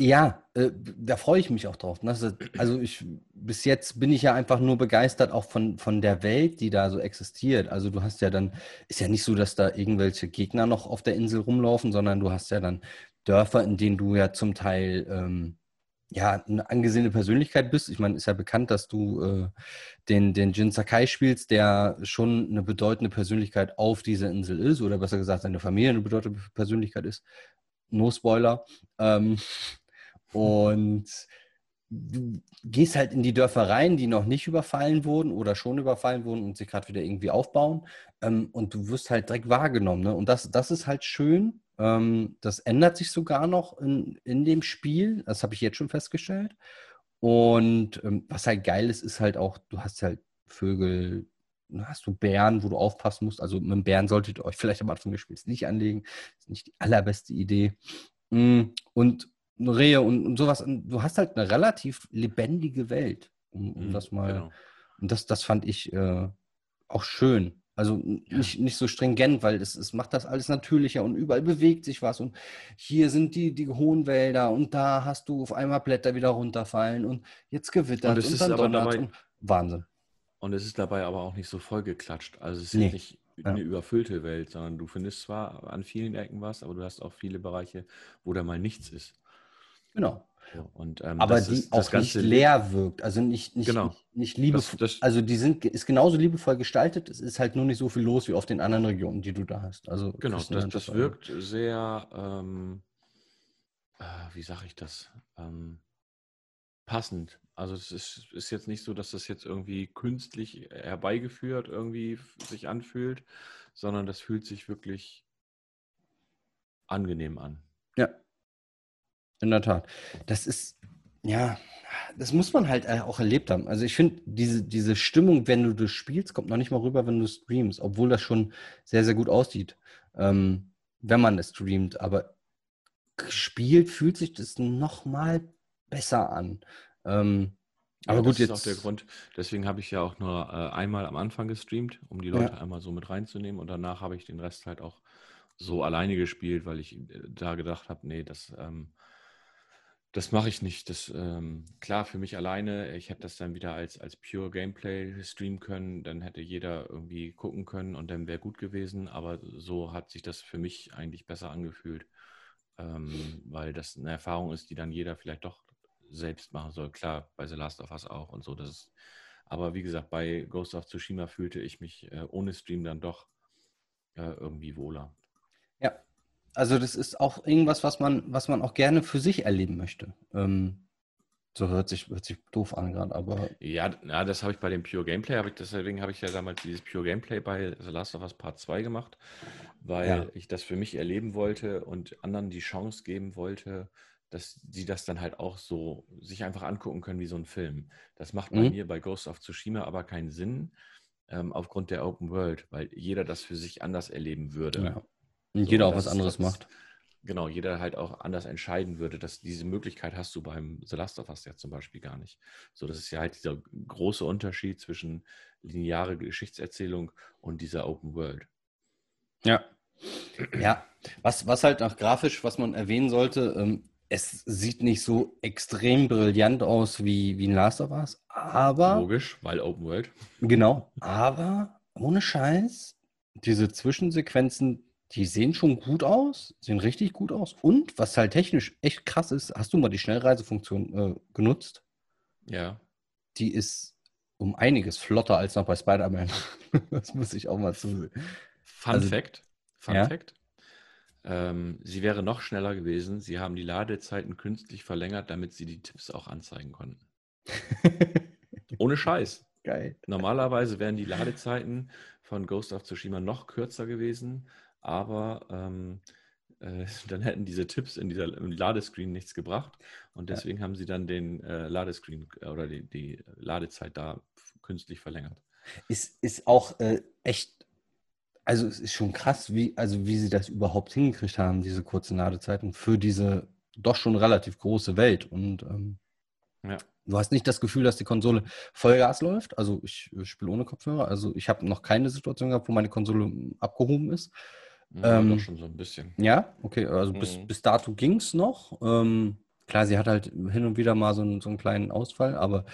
Ja, äh, da freue ich mich auch drauf. Ne? Das- Also ich, bis jetzt bin ich ja einfach nur begeistert auch von, von der Welt, die da so existiert. Also du hast ja dann, ist ja nicht so, dass da irgendwelche Gegner noch auf der Insel rumlaufen, sondern du hast ja dann Dörfer, in denen du ja zum Teil ähm, ja eine angesehene Persönlichkeit bist. Ich meine, ist ja bekannt, dass du äh, den, den Jin Sakai spielst, der schon eine bedeutende Persönlichkeit auf dieser Insel ist, oder besser gesagt, seine Familie eine bedeutende Persönlichkeit ist. No Spoiler. Ähm, und du gehst halt in die Dörfer rein, die noch nicht überfallen wurden oder schon überfallen wurden und sich gerade wieder irgendwie aufbauen. Ähm, und du wirst halt direkt wahrgenommen. Ne? Und das, das ist halt schön. Ähm, das ändert sich sogar noch in, in dem Spiel. Das habe ich jetzt schon festgestellt. Und ähm, was halt geil ist, ist halt auch, du hast halt Vögel, hast du Bären, wo du aufpassen musst. Also mit Bären solltet ihr euch vielleicht am Anfang des Spiels nicht anlegen. Das ist nicht die allerbeste Idee. Mm, Und Rehe und, und sowas. Du hast halt eine relativ lebendige Welt, um, um Mhm, das mal. genau. Und das, das fand ich äh, auch schön. Also Ja. nicht, nicht so stringent, weil es, es macht das alles natürlicher und überall bewegt sich was. Und hier sind die, die hohen Wälder und da hast du auf einmal Blätter wieder runterfallen und jetzt gewittert Und es ist dann aber dabei- und Wahnsinn. Und es ist dabei aber auch nicht so vollgeklatscht. Also es ist Nee. nicht Ja. eine überfüllte Welt, sondern du findest zwar an vielen Ecken was, aber du hast auch viele Bereiche, wo da mal nichts ist. Genau. Und, ähm, Aber das die ist, auch Ganze nicht leer wirkt. Also nicht, nicht, Genau. nicht, nicht liebevoll. Das- das- also die sind ist genauso liebevoll gestaltet. Es ist halt nur nicht so viel los wie auf den anderen Regionen, die du da hast. Also Genau, das, das wirkt sehr, ähm, äh, wie sage ich das, ähm, passend. Also es ist, ist jetzt nicht so, dass das jetzt irgendwie künstlich herbeigeführt irgendwie sich anfühlt, sondern das fühlt sich wirklich angenehm an. Ja. In der Tat. Das ist, ja, das muss man halt äh, auch erlebt haben. Also ich finde, diese, diese Stimmung, wenn du das spielst, kommt noch nicht mal rüber, wenn du streamst, obwohl das schon sehr, sehr gut aussieht, ähm, wenn man es streamt. Aber gespielt fühlt sich das noch mal besser an. Ähm, Ja, aber gut, das ist jetzt. auch der Grund. Deswegen habe ich ja auch nur äh, einmal am Anfang gestreamt, um die Ja. Leute einmal so mit reinzunehmen. Und danach habe ich den Rest halt auch so alleine gespielt, weil ich äh, da gedacht habe, nee, das, ähm, das mache ich nicht. Das, ähm, klar, für mich alleine, ich hätte das dann wieder als, als Pure Gameplay streamen können, dann hätte jeder irgendwie gucken können und dann wäre gut gewesen. Aber so hat sich das für mich eigentlich besser angefühlt, ähm, weil das eine Erfahrung ist, die dann jeder vielleicht doch selbst machen soll. Klar, bei The Last of Us auch und so. Das ist, aber wie gesagt, bei Ghost of Tsushima fühlte ich mich äh, ohne Stream dann doch äh, irgendwie wohler. Ja, also das ist auch irgendwas, was man, was man auch gerne für sich erleben möchte. Ähm, so hört sich, hört sich doof an gerade, aber Ja, ja das habe ich bei dem Pure Gameplay, hab ich, deswegen habe ich ja damals dieses Pure Gameplay bei The Last of Us Part 2 gemacht, weil Ja. ich das für mich erleben wollte und anderen die Chance geben wollte, dass sie das dann halt auch so sich einfach angucken können wie so ein Film. Das macht bei Mhm. mir bei Ghost of Tsushima aber keinen Sinn, ähm, aufgrund der Open World, weil jeder das für sich anders erleben würde. ja. Und So, jeder auch das was anderes das- macht. genau, jeder halt auch anders entscheiden würde, dass diese Möglichkeit hast du beim The Last of Us ja zum Beispiel gar nicht. So, das ist ja halt dieser große Unterschied zwischen lineare Geschichtserzählung und dieser Open World. Ja. Ja, was, was halt auch grafisch, was man erwähnen sollte, ähm, es sieht nicht so extrem brillant aus wie, wie ein Last of Us, aber. Logisch, weil Open World. Genau, aber ohne Scheiß, diese Zwischensequenzen, die sehen schon gut aus, sehen richtig gut aus. Und was halt technisch echt krass ist, hast du mal die Schnellreisefunktion äh, genutzt? Ja. Die ist um einiges flotter als noch bei Spider-Man. das muss ich auch mal zusehen. Fun also, Fact. Fun ja? Fact. Ähm, sie wäre noch schneller gewesen. Sie haben die Ladezeiten künstlich verlängert, damit sie die Tipps auch anzeigen konnten. Ohne Scheiß. Geil. Normalerweise wären die Ladezeiten von Ghost of Tsushima noch kürzer gewesen, aber ähm, äh, dann hätten diese Tipps in dieser im Ladescreen nichts gebracht und deswegen ja. haben sie dann den äh, Ladescreen äh, oder die, die, Ladezeit da künstlich verlängert. Ist, ist auch äh, echt, also es ist schon krass, wie, also wie sie das überhaupt hingekriegt haben, diese kurzen Ladezeiten für diese doch schon relativ große Welt und ähm, ja. Du hast nicht das Gefühl, dass die Konsole Vollgas läuft. Also ich, ich spiele ohne Kopfhörer. Also ich habe noch keine Situation gehabt, wo meine Konsole abgehoben ist. Ja, ähm, doch schon so ein bisschen. Ja, okay. Also mhm. bis, bis dato ging es noch. Ähm, klar, sie hat halt hin und wieder mal so einen, so einen kleinen Ausfall, aber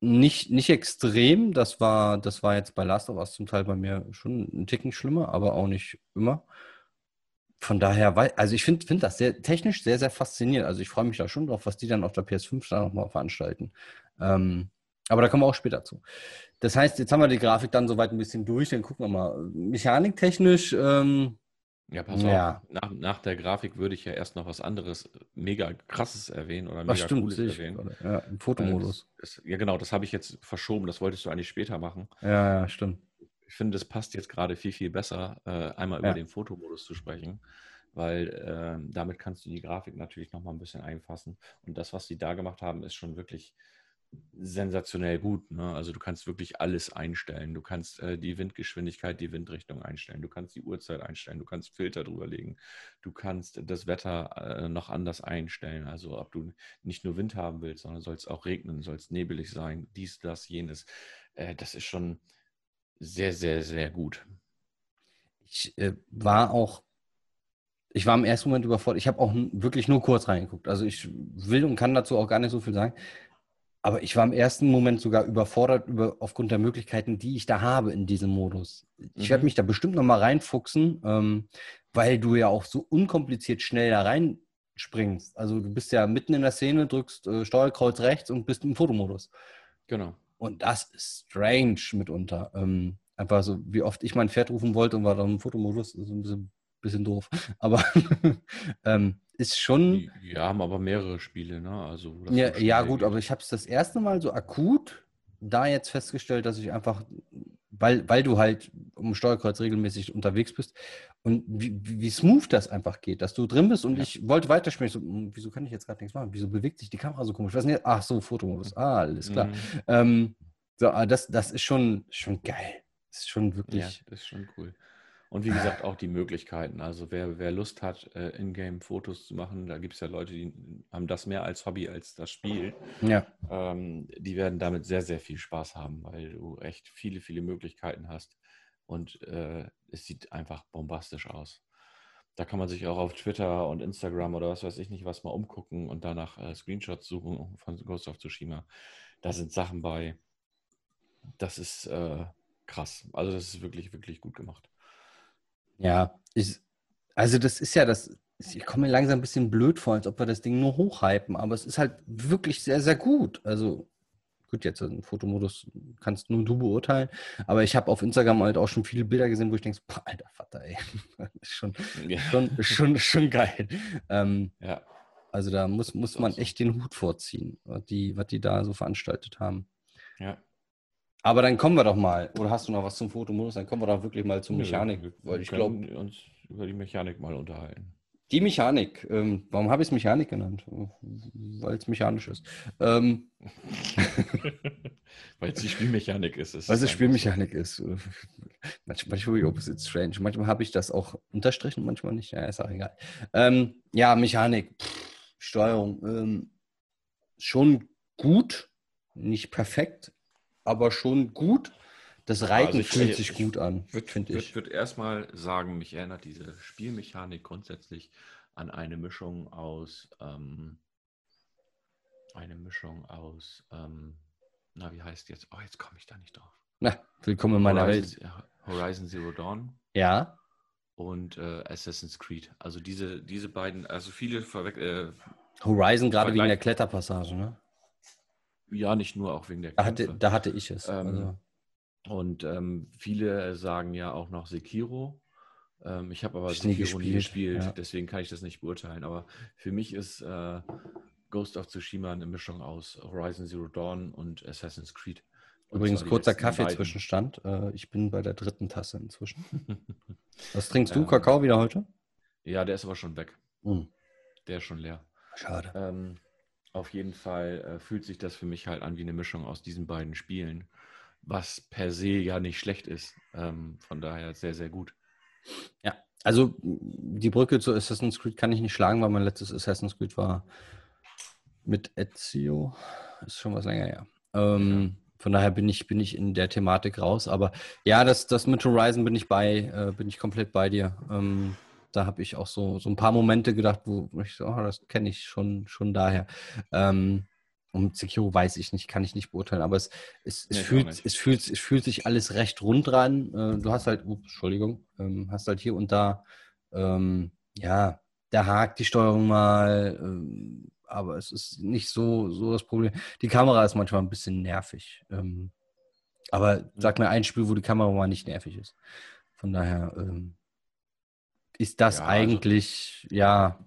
nicht, nicht extrem. Das war, das war jetzt bei Last of Us zum Teil bei mir schon ein Ticken schlimmer, aber auch nicht immer. Von daher, also ich finde find das sehr, technisch sehr, sehr faszinierend. Also ich freue mich da schon drauf, was die dann auf der PS5 da nochmal veranstalten. Ähm, aber da kommen wir auch später zu. Das heißt, jetzt haben wir die Grafik dann soweit ein bisschen durch, dann gucken wir mal. Mechaniktechnisch. Ähm, ja, pass ja. auf. Nach, nach, der Grafik würde ich ja erst noch was anderes mega krasses erwähnen oder mega stimmt, cooles erwähnen. Ja, im Fotomodus. Das, das, ja, genau, das habe ich jetzt verschoben. Das wolltest du eigentlich später machen. Ja, ja, stimmt. Ich finde, es passt jetzt gerade viel, viel besser, äh, einmal ja. über den Fotomodus zu sprechen, weil äh, damit kannst du die Grafik natürlich nochmal ein bisschen einfassen. Und das, was sie da gemacht haben, ist schon wirklich sensationell gut. Ne? Also du kannst wirklich alles einstellen. Du kannst äh, die Windgeschwindigkeit, die Windrichtung einstellen. Du kannst die Uhrzeit einstellen. Du kannst Filter drüber legen. Du kannst das Wetter äh, noch anders einstellen. Also ob du nicht nur Wind haben willst, sondern soll es auch regnen, soll es nebelig sein, dies, das, jenes. Äh, das ist schon sehr, sehr, sehr gut. Ich äh, war auch ich war im ersten Moment überfordert. Ich habe auch wirklich nur kurz reingeguckt. Also ich will und kann dazu auch gar nicht so viel sagen. Aber ich war im ersten Moment sogar überfordert über, aufgrund der Möglichkeiten, die ich da habe in diesem Modus. Ich mhm. werde mich da bestimmt nochmal reinfuchsen, ähm, weil du ja auch so unkompliziert schnell da reinspringst. Also du bist ja mitten in der Szene, drückst äh, Steuerkreuz rechts und bist im Fotomodus. Genau. Und das ist strange mitunter. Ähm, einfach so, wie oft ich mein Pferd rufen wollte und war dann im Fotomodus, so ein bisschen, bisschen doof. Aber ähm, ist schon. Die, haben aber mehrere Spiele, ne? Also, ja, ja gut, aber ich habe es das erste Mal so akut da jetzt festgestellt, dass ich einfach, weil, weil du halt um Steuerkreuz regelmäßig unterwegs bist und wie, wie smooth das einfach geht, dass du drin bist und ja. ich wollte weiterspielen. So, hm, wieso kann ich jetzt gerade nichts machen? Wieso bewegt sich die Kamera so komisch? Was denn Ach so, Fotomodus. Ah, alles klar. Mhm. Ähm, so, ah, das, das ist schon, schon geil. Das ist schon wirklich. Ja, das ist schon cool. Und wie gesagt, auch die Möglichkeiten. Also wer, wer Lust hat, äh, Ingame-Fotos zu machen, da gibt es ja Leute, die haben das mehr als Hobby als das Spiel. Ja. Ähm, die werden damit sehr, sehr viel Spaß haben, weil du echt viele, viele Möglichkeiten hast. Und äh, es sieht einfach bombastisch aus. Da kann man sich auch auf Twitter und Instagram oder was weiß ich nicht was mal umgucken und danach äh, Screenshots suchen von Ghost of Tsushima. Da sind Sachen bei. Das ist äh, krass. Also das ist wirklich, wirklich gut gemacht. Ja, ich, also das ist ja das, ich komme mir langsam ein bisschen blöd vor, als ob wir das Ding nur hochhypen, aber es ist halt wirklich sehr, sehr gut. Also gut, jetzt im Fotomodus kannst nur du beurteilen, aber ich habe auf Instagram halt auch schon viele Bilder gesehen, wo ich denke, boah, alter Vater, ey, schon, ja. schon, schon, schon geil. Ähm, ja. Also da muss, muss man echt den Hut vorziehen, was die, was die da so veranstaltet haben. Ja. Aber dann kommen wir doch mal. Oder hast du noch was zum Fotomodus? Dann kommen wir doch wirklich mal zur Mechanik. Wir, weil ich glaube, uns über die Mechanik mal unterhalten. Die Mechanik. Ähm, warum habe ich es Mechanik genannt? Weil es mechanisch ist. Ähm, Weil es die Spielmechanik ist. Weil es Spielmechanik so. ist. manchmal habe ich Opposite Strange. Manchmal habe ich das auch unterstrichen, manchmal nicht. Ja, ist auch egal. Ähm, ja, Mechanik, Pff, Steuerung. Ähm, schon gut, nicht perfekt, aber schon gut. Das Reiten also fühlt ich, sich ich, gut an, finde ich. Ich würde erstmal sagen, mich erinnert diese Spielmechanik grundsätzlich an eine Mischung aus ähm, eine Mischung aus ähm, na, wie heißt jetzt? Oh, jetzt komme ich da nicht drauf. Na, willkommen in meiner Horizon, Welt. Horizon Zero Dawn. Ja. Und äh, Assassin's Creed. Also diese, diese beiden, also viele verwechseln. Äh, Horizon gerade wegen der Kletterpassage, ne? Ja, nicht nur, auch wegen der da hatte, da hatte ich es. Ähm, also. Und ähm, viele sagen ja auch noch Sekiro. Ähm, ich habe aber ich Sekiro nie gespielt, nie gespielt ja. deswegen kann ich das nicht beurteilen. Aber für mich ist äh, Ghost of Tsushima eine Mischung aus Horizon Zero Dawn und Assassin's Creed. Und Übrigens kurzer Kaffee-Zwischenstand. Äh, ich bin bei der dritten Tasse inzwischen. Was trinkst du? Ähm, Kakao wieder heute? Ja, der ist aber schon weg. Mm. Der ist schon leer. Schade. Ähm, auf jeden Fall äh, fühlt sich das für mich halt an wie eine Mischung aus diesen beiden Spielen, was per se ja nicht schlecht ist. Ähm, von daher sehr, sehr gut. Ja, also die Brücke zu Assassin's Creed kann ich nicht schlagen, weil mein letztes Assassin's Creed war mit Ezio. Ist schon was länger her. Ähm, ja. Von daher bin ich, bin ich in der Thematik raus. Aber ja, das, das mit Horizon bin ich bei, äh, bin ich komplett bei dir. Ähm, da habe ich auch so, so ein paar Momente gedacht, wo ich so, oh, das kenne ich schon, schon daher. Ähm, und Sekiro weiß ich nicht, kann ich nicht beurteilen, aber es, es, es, nee, fühlt, es, fühlt, es fühlt sich alles recht rund dran. Äh, du hast halt, ups, Entschuldigung, ähm, hast halt hier und da, ähm, ja, da hakt die Steuerung mal, ähm, aber es ist nicht so, so das Problem. Die Kamera ist manchmal ein bisschen nervig. Ähm, aber sag mir ein Spiel, wo die Kamera mal nicht nervig ist. Von daher ähm, ist das ja, also eigentlich, also, ja,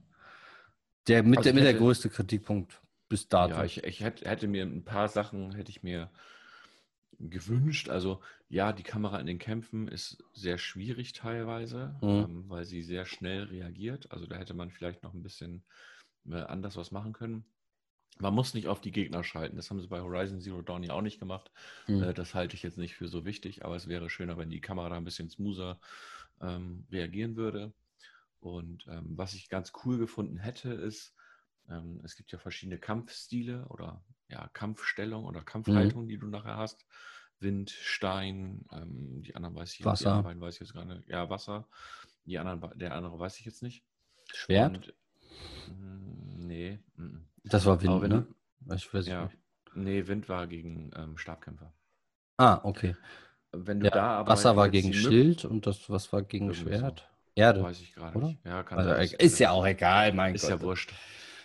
der mit, also der, mit hätte, der größte Kritikpunkt bis dato. Ja, ich, ich hätte, hätte, mir ein paar Sachen, hätte ich mir gewünscht. Also ja, die Kamera in den Kämpfen ist sehr schwierig teilweise, mhm. ähm, weil sie sehr schnell reagiert. Also da hätte man vielleicht noch ein bisschen äh, anders was machen können. Man muss nicht auf die Gegner schalten. Das haben sie bei Horizon Zero Dawn ja auch nicht gemacht. Mhm. Das halte ich jetzt nicht für so wichtig, aber es wäre schöner, wenn die Kamera da ein bisschen smoother ähm, reagieren würde. Und ähm, was ich ganz cool gefunden hätte, ist, ähm, es gibt ja verschiedene Kampfstile oder ja, Kampfstellung oder Kampfhaltung, mhm. die du nachher hast. Wind, Stein, ähm, die anderen weiß ich Wasser. Die anderen weiß ich jetzt gerade. Ja, Wasser. Die anderen, der andere weiß ich jetzt nicht. Schwert? Und, mm, nee. Mm. Das war Wind, wenn, ne? Ich weiß ja. nicht. Nee, Wind war gegen ähm, Stabkämpfer. Ah, okay. Wenn du ja, da aber Wasser war gegen Schild und das was war gegen Schwert? So. Erde. Weiß ich gerade nicht. Ja, kann also, ist ja auch egal, mein ist Gott. Ist ja wurscht.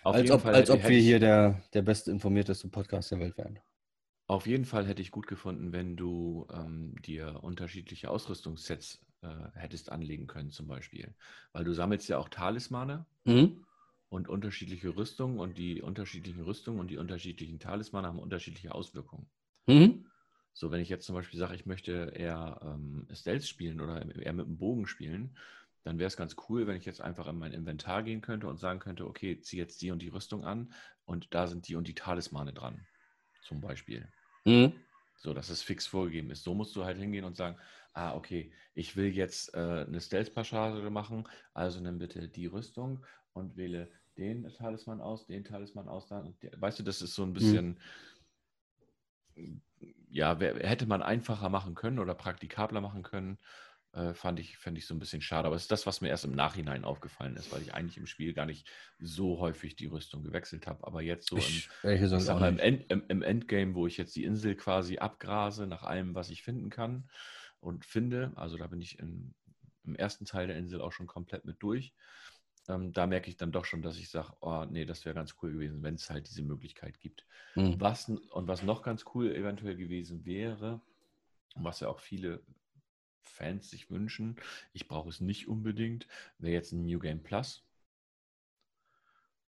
Auf als ob, Fall als ob wir hier der, der beste informierteste Podcast der Welt wären. Auf jeden Fall hätte ich gut gefunden, wenn du ähm, dir unterschiedliche Ausrüstungssets äh, hättest anlegen können, zum Beispiel. Weil du sammelst ja auch Talismane mhm. und unterschiedliche Rüstungen und die unterschiedlichen Rüstungen und die unterschiedlichen Talismane haben unterschiedliche Auswirkungen. Mhm. So, wenn ich jetzt zum Beispiel sage, ich möchte eher ähm, Stealth spielen oder eher mit dem Bogen spielen, dann wäre es ganz cool, wenn ich jetzt einfach in mein Inventar gehen könnte und sagen könnte, okay, zieh jetzt die und die Rüstung an und da sind die und die Talismane dran, zum Beispiel. Mhm. So, dass es fix vorgegeben ist. So musst du halt hingehen und sagen, ah, okay, ich will jetzt äh, eine Stealth-Passage machen, also nimm bitte die Rüstung und wähle den Talisman aus, den Talisman aus. Dann, weißt du, das ist so ein mhm. bisschen, mhm. Ja, hätte man einfacher machen können oder praktikabler machen können. Äh, fand ich, fand ich so ein bisschen schade. Aber es ist das, was mir erst im Nachhinein aufgefallen ist, weil ich eigentlich im Spiel gar nicht so häufig die Rüstung gewechselt habe. Aber jetzt so ich, im, ich mal, im, End, im, im, Endgame, wo ich jetzt die Insel quasi abgrase nach allem, was ich finden kann und finde, also da bin ich in, im ersten Teil der Insel auch schon komplett mit durch. Ähm, da merke ich dann doch schon, dass ich sage, oh nee, das wäre ganz cool gewesen, wenn es halt diese Möglichkeit gibt. Mhm. Was, und was noch ganz cool eventuell gewesen wäre, was ja auch viele Fans sich wünschen, ich brauche es nicht unbedingt, wäre jetzt ein New Game Plus.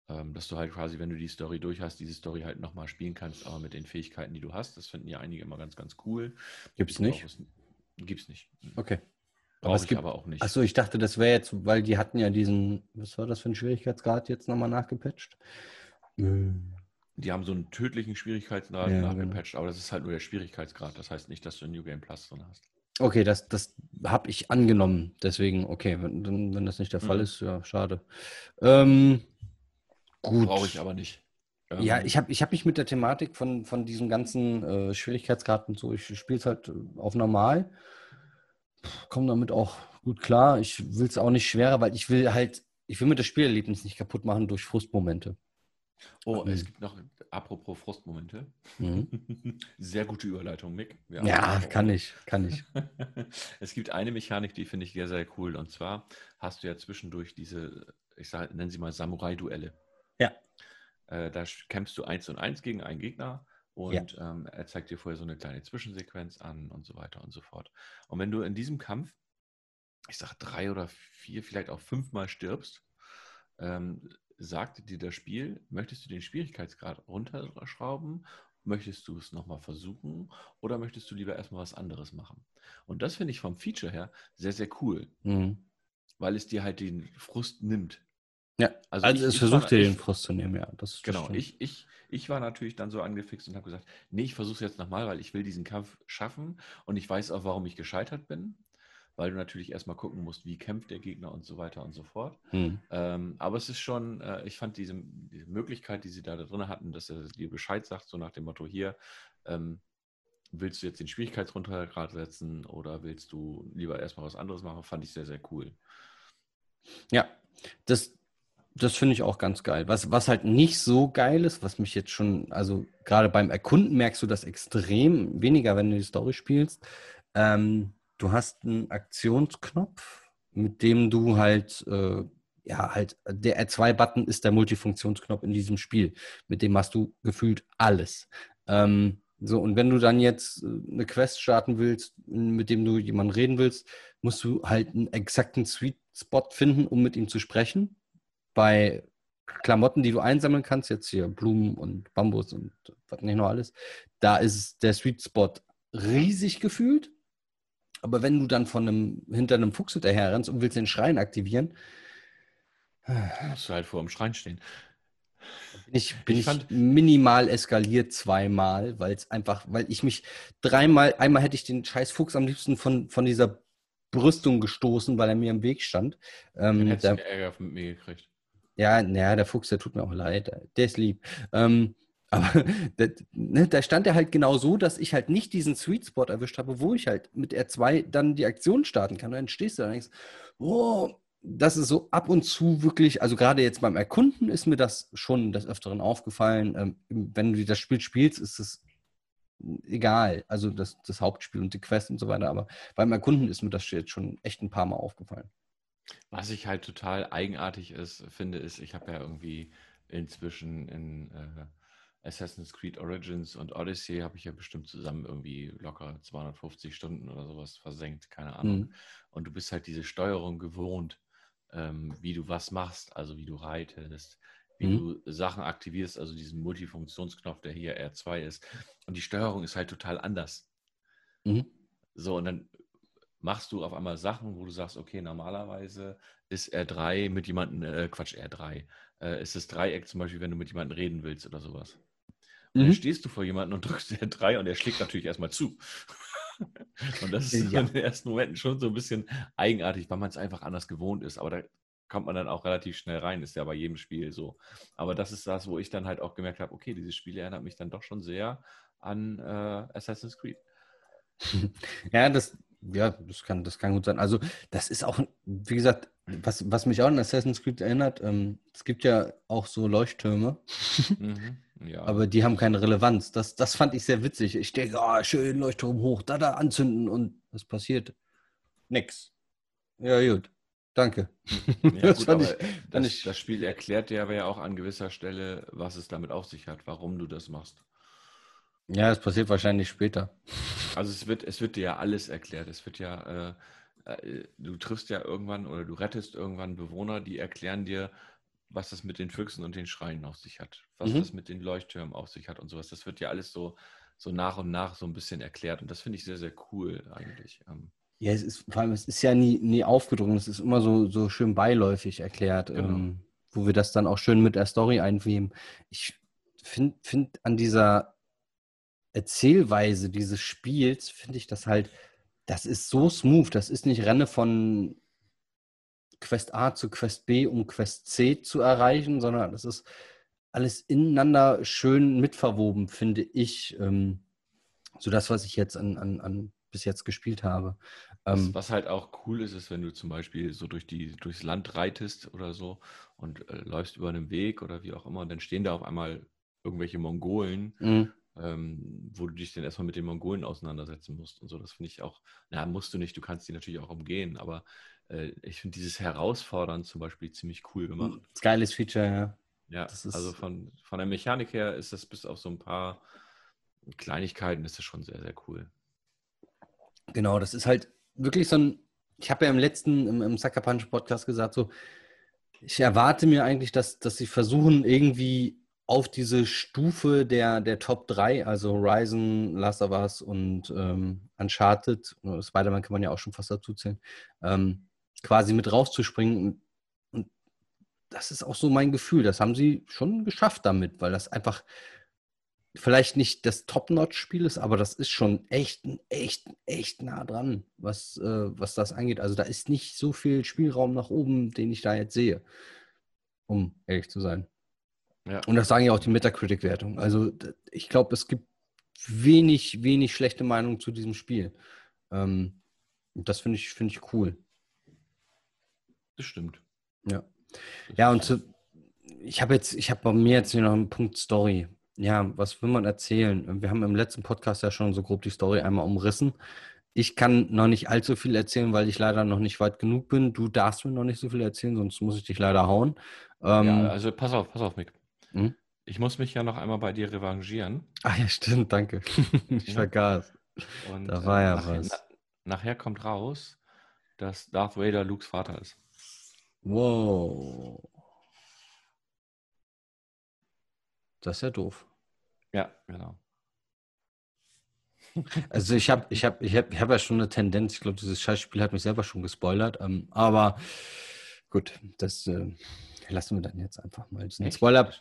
Ähm, dass du halt quasi, wenn du die Story durch hast, diese Story halt nochmal spielen kannst, aber mit den Fähigkeiten, die du hast. Das finden ja einige immer ganz, ganz cool. Gibt es nicht? Gibt es nicht. Okay. Brauche ich gibt, aber auch nicht. Achso, ich dachte, das wäre jetzt, weil die hatten ja diesen, was war das für ein Schwierigkeitsgrad jetzt nochmal nachgepatcht? Die haben so einen tödlichen Schwierigkeitsgrad ja, nachgepatcht, genau. aber das ist halt nur der Schwierigkeitsgrad. Das heißt nicht, dass du ein New Game Plus drin hast. Okay, das, das habe ich angenommen. Deswegen, okay, wenn, wenn das nicht der Fall Mhm. ist, ja, schade. Ähm, gut. Brauche ich aber nicht. Ja, Ähm, ich habe ich hab mich mit der Thematik von, von diesem ganzen äh, Schwierigkeitsgrad und so, ich spiele es halt auf normal, komme damit auch gut klar. Ich will es auch nicht schwerer, weil ich will halt, ich will mir das Spielerlebnis nicht kaputt machen durch Frustmomente. Oh, es gibt noch, apropos Frustmomente. Mhm. Sehr gute Überleitung, Mick. Wir Ja, kann ich, kann ich. Es gibt eine Mechanik, die finde ich sehr, sehr cool. Und zwar hast du ja zwischendurch diese, ich sage, nennen sie mal Samurai-Duelle. Ja. Äh, da kämpfst du eins und eins gegen einen Gegner und ähm, er zeigt dir vorher so eine kleine Zwischensequenz an und so weiter und so fort. Und wenn du in diesem Kampf, ich sage drei oder vier, vielleicht auch fünfmal stirbst, ähm, sagt dir das Spiel, möchtest du den Schwierigkeitsgrad runterschrauben? Möchtest du es nochmal versuchen oder möchtest du lieber erstmal was anderes machen? Und das finde ich vom Feature her sehr, sehr cool, Mhm. weil es dir halt den Frust nimmt. Ja, Also also, ich- es ich versucht war- dir den Frust zu nehmen, ja. Das, Genau, stimmt. ich, ich, ich war natürlich dann so angefixt und habe gesagt, nee, ich versuche es jetzt nochmal, weil ich will diesen Kampf schaffen und ich weiß auch, warum ich gescheitert bin, weil du natürlich erstmal gucken musst, wie kämpft der Gegner und so weiter und so fort. Mhm. Ähm, aber es ist schon, äh, ich fand diese, diese Möglichkeit, die sie da drin hatten, dass er dir Bescheid sagt, so nach dem Motto hier, ähm, willst du jetzt den Schwierigkeitsgrad setzen oder willst du lieber erstmal was anderes machen, fand ich sehr, sehr cool. Ja, das, das finde ich auch ganz geil. Was, was halt nicht so geil ist, was mich jetzt schon, also gerade beim Erkunden merkst du das extrem weniger, wenn du die Story spielst. Ähm, du hast einen Aktionsknopf, mit dem du halt, äh, ja, halt, der R2-Button ist der Multifunktionsknopf in diesem Spiel. Mit dem machst du gefühlt alles. Ähm, so, und wenn du dann jetzt äh, eine Quest starten willst, mit dem du jemanden reden willst, musst du halt einen exakten Sweet Spot finden, um mit ihm zu sprechen. Bei Klamotten, die du einsammeln kannst, jetzt hier Blumen und Bambus und was nicht noch alles, da ist der Sweet Spot riesig gefühlt. Aber wenn du dann von einem, hinter einem Fuchs hinterher rennst und willst den Schrein aktivieren, musst du halt vor dem Schrein stehen. bin ich, bin Ich ich, minimal eskaliert zweimal, weil es einfach, weil ich mich dreimal, einmal hätte ich den scheiß Fuchs am liebsten von, von dieser Brüstung gestoßen, weil er mir im Weg stand. Dann Ähm, hättest der, du Ärger mit mir gekriegt. Ja, naja, der Fuchs, der tut mir auch leid. Der ist lieb. Ähm, aber da, ne, da stand er halt genau so, dass ich halt nicht diesen Sweet Spot erwischt habe, wo ich halt mit R2 dann die Aktion starten kann. Und dann stehst du da und denkst, oh, das ist so ab und zu wirklich, also gerade jetzt beim Erkunden ist mir das schon des Öfteren aufgefallen. Ähm, wenn du das Spiel spielst, ist es egal. Also das, das Hauptspiel und die Quest und so weiter. Aber beim Erkunden ist mir das jetzt schon echt ein paar Mal aufgefallen. Was ich halt total eigenartig ist, finde, ist, ich habe ja irgendwie inzwischen in äh, Assassin's Creed Origins und Odyssey habe ich ja bestimmt zusammen irgendwie locker 250 Stunden oder sowas versenkt, keine Ahnung. Mhm. Und du bist halt diese Steuerung gewohnt, ähm, wie du was machst, also wie du reitest, wie Mhm. du Sachen aktivierst, also diesen Multifunktionsknopf, der hier R2 ist. Und die Steuerung ist halt total anders. Mhm. So, und dann machst du auf einmal Sachen, wo du sagst, okay, normalerweise ist R3 mit jemandem, äh, Quatsch, R3, äh, ist das Dreieck zum Beispiel, wenn du mit jemandem reden willst oder sowas. Und dann Mhm. stehst du vor jemandem und drückst R3 und er schlägt natürlich erstmal zu. und das ist Ja. in den ersten Momenten schon so ein bisschen eigenartig, weil man es einfach anders gewohnt ist. Aber da kommt man dann auch relativ schnell rein, ist ja bei jedem Spiel so. Aber das ist das, wo ich dann halt auch gemerkt habe, okay, dieses Spiel erinnert mich dann doch schon sehr an äh, Assassin's Creed. Ja, das, ja, das kann, das kann gut sein. Also, das ist auch, wie gesagt, was, was mich auch an Assassin's Creed erinnert, ähm, es gibt ja auch so Leuchttürme, Mhm. Ja. aber die haben keine Relevanz. Das, das fand ich sehr witzig. Ich denke, ah, schön, Leuchtturm hoch, da, da anzünden und was passiert? Nix. Ja, gut. Danke. Ja, das gut, fand ich, das, ich das Spiel erklärt dir aber ja auch an gewisser Stelle, was es damit auf sich hat, warum du das machst. Ja, das passiert wahrscheinlich später. Also es wird, es wird dir ja alles erklärt. Es wird ja, äh, äh, du triffst ja irgendwann oder du rettest irgendwann Bewohner, die erklären dir, was das mit den Füchsen und den Schreien auf sich hat, was Mhm. das mit den Leuchttürmen auf sich hat und sowas. Das wird ja alles so, so nach und nach so ein bisschen erklärt. Und das finde ich sehr, sehr cool eigentlich. Ähm, Ja, es ist, vor allem, es ist ja nie, nie aufgedrungen, es ist immer so, so schön beiläufig erklärt, Genau. ähm, wo wir das dann auch schön mit der Story einweben. Ich finde find an dieser Erzählweise dieses Spiels, finde ich das halt, das ist so smooth. Das ist nicht Renne von Quest A zu Quest B, um Quest C zu erreichen, sondern das ist alles ineinander schön mitverwoben, finde ich. Ähm, so das, was ich jetzt an, an, an bis jetzt gespielt habe. Was, ähm, was, halt auch cool ist, ist, wenn du zum Beispiel so durch die, durchs Land reitest oder so und äh, läufst über einen Weg oder wie auch immer, dann stehen da auf einmal irgendwelche Mongolen, mhm. Du dich dann erstmal mit den Mongolen auseinandersetzen musst und so. Das finde ich auch, na, musst du nicht, du kannst die natürlich auch umgehen, aber äh, ich finde dieses Herausfordern zum Beispiel ziemlich cool gemacht. Geiles Feature, ja. Ja, also von, von der Mechanik her ist das bis auf so ein paar Kleinigkeiten ist das schon sehr, sehr cool. Genau, das ist halt wirklich so ein, ich habe ja im letzten, im, im Sucker Punch Podcast gesagt, so, ich erwarte mir eigentlich, dass, dass sie versuchen, irgendwie auf diese Stufe der, der Top 3, also Horizon, Last of Us und ähm, Uncharted, Spider-Man kann man ja auch schon fast dazu zählen, ähm, quasi mit rauszuspringen. Und, und das ist auch so mein Gefühl. Das haben sie schon geschafft damit, weil das einfach vielleicht nicht das Top-Notch-Spiel ist, aber das ist schon echt, echt, echt nah dran, was, äh, was das angeht. Also da ist nicht so viel Spielraum nach oben, den ich da jetzt sehe, um ehrlich zu sein. Ja. Und das sagen ja auch die Metacritic-Wertungen. Also ich glaube, es gibt wenig, wenig schlechte Meinungen zu diesem Spiel. Ähm, das finde ich, find ich cool. Das stimmt. Ja. Das ja, und zu, ich habe jetzt, ich habe bei mir jetzt hier noch einen Punkt Story ja, was will man erzählen? Wir haben im letzten Podcast ja schon so grob die Story einmal umrissen. Ich kann noch nicht allzu viel erzählen, weil ich leider noch nicht weit genug bin. Du darfst mir noch nicht so viel erzählen, sonst muss ich dich leider hauen. Ähm, ja, also pass auf, pass auf, Mick. Hm? Ich muss mich ja noch einmal bei dir revanchieren. Ach ja, stimmt, danke. ich ja. vergaß. Und, da war ja äh, nachher, was. Na, nachher kommt raus, dass Darth Vader Lukes Vater ist. Wow. Das ist ja doof. Ja, genau. Also ich habe ich hab, ich hab, ich hab ja schon eine Tendenz, ich glaube, dieses Scheißspiel hat mich selber schon gespoilert. Ähm, aber gut, das äh, lassen wir dann jetzt einfach mal. Diesen Spoiler.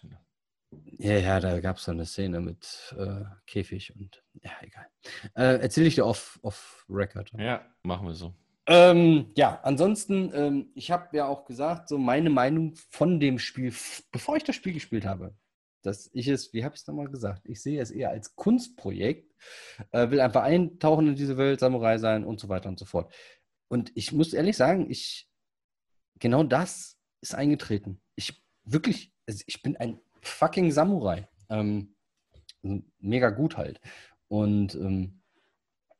Ja, ja, da gab es so eine Szene mit äh, Käfig und ja, egal. Äh, Erzähle ich dir off, off Record. Ja, machen wir so. Ähm, ja, ansonsten, ähm, ich habe ja auch gesagt, so meine Meinung von dem Spiel, bevor ich das Spiel gespielt habe, dass ich es, wie habe ich es nochmal gesagt, ich sehe es eher als Kunstprojekt, äh, will einfach eintauchen in diese Welt, Samurai sein und so weiter und so fort. Und ich muss ehrlich sagen, ich, genau das ist eingetreten. Ich wirklich, also ich bin ein fucking Samurai. Ähm, mega gut halt. Und ähm,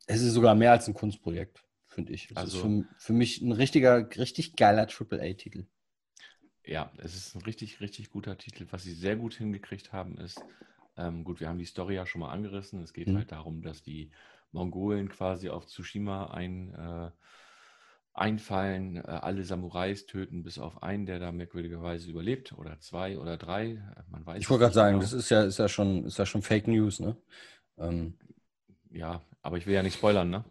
es ist sogar mehr als ein Kunstprojekt, finde ich. Es also, ist für, für mich ein richtiger, richtig geiler AAA-Titel. Ja, es ist ein richtig, richtig guter Titel. Was sie sehr gut hingekriegt haben, ist, ähm, gut, wir haben die Story ja schon mal angerissen. Es geht mhm. halt darum, dass die Mongolen quasi auf Tsushima ein, äh, einfallen, äh, alle Samurais töten, bis auf einen, der da merkwürdigerweise überlebt, oder zwei oder drei. Man weiß ich wollte gerade sagen, genau. das ist ja, ist, ja schon, ist ja schon Fake News, ne? Ähm. Ja, aber ich will ja nicht spoilern, ne?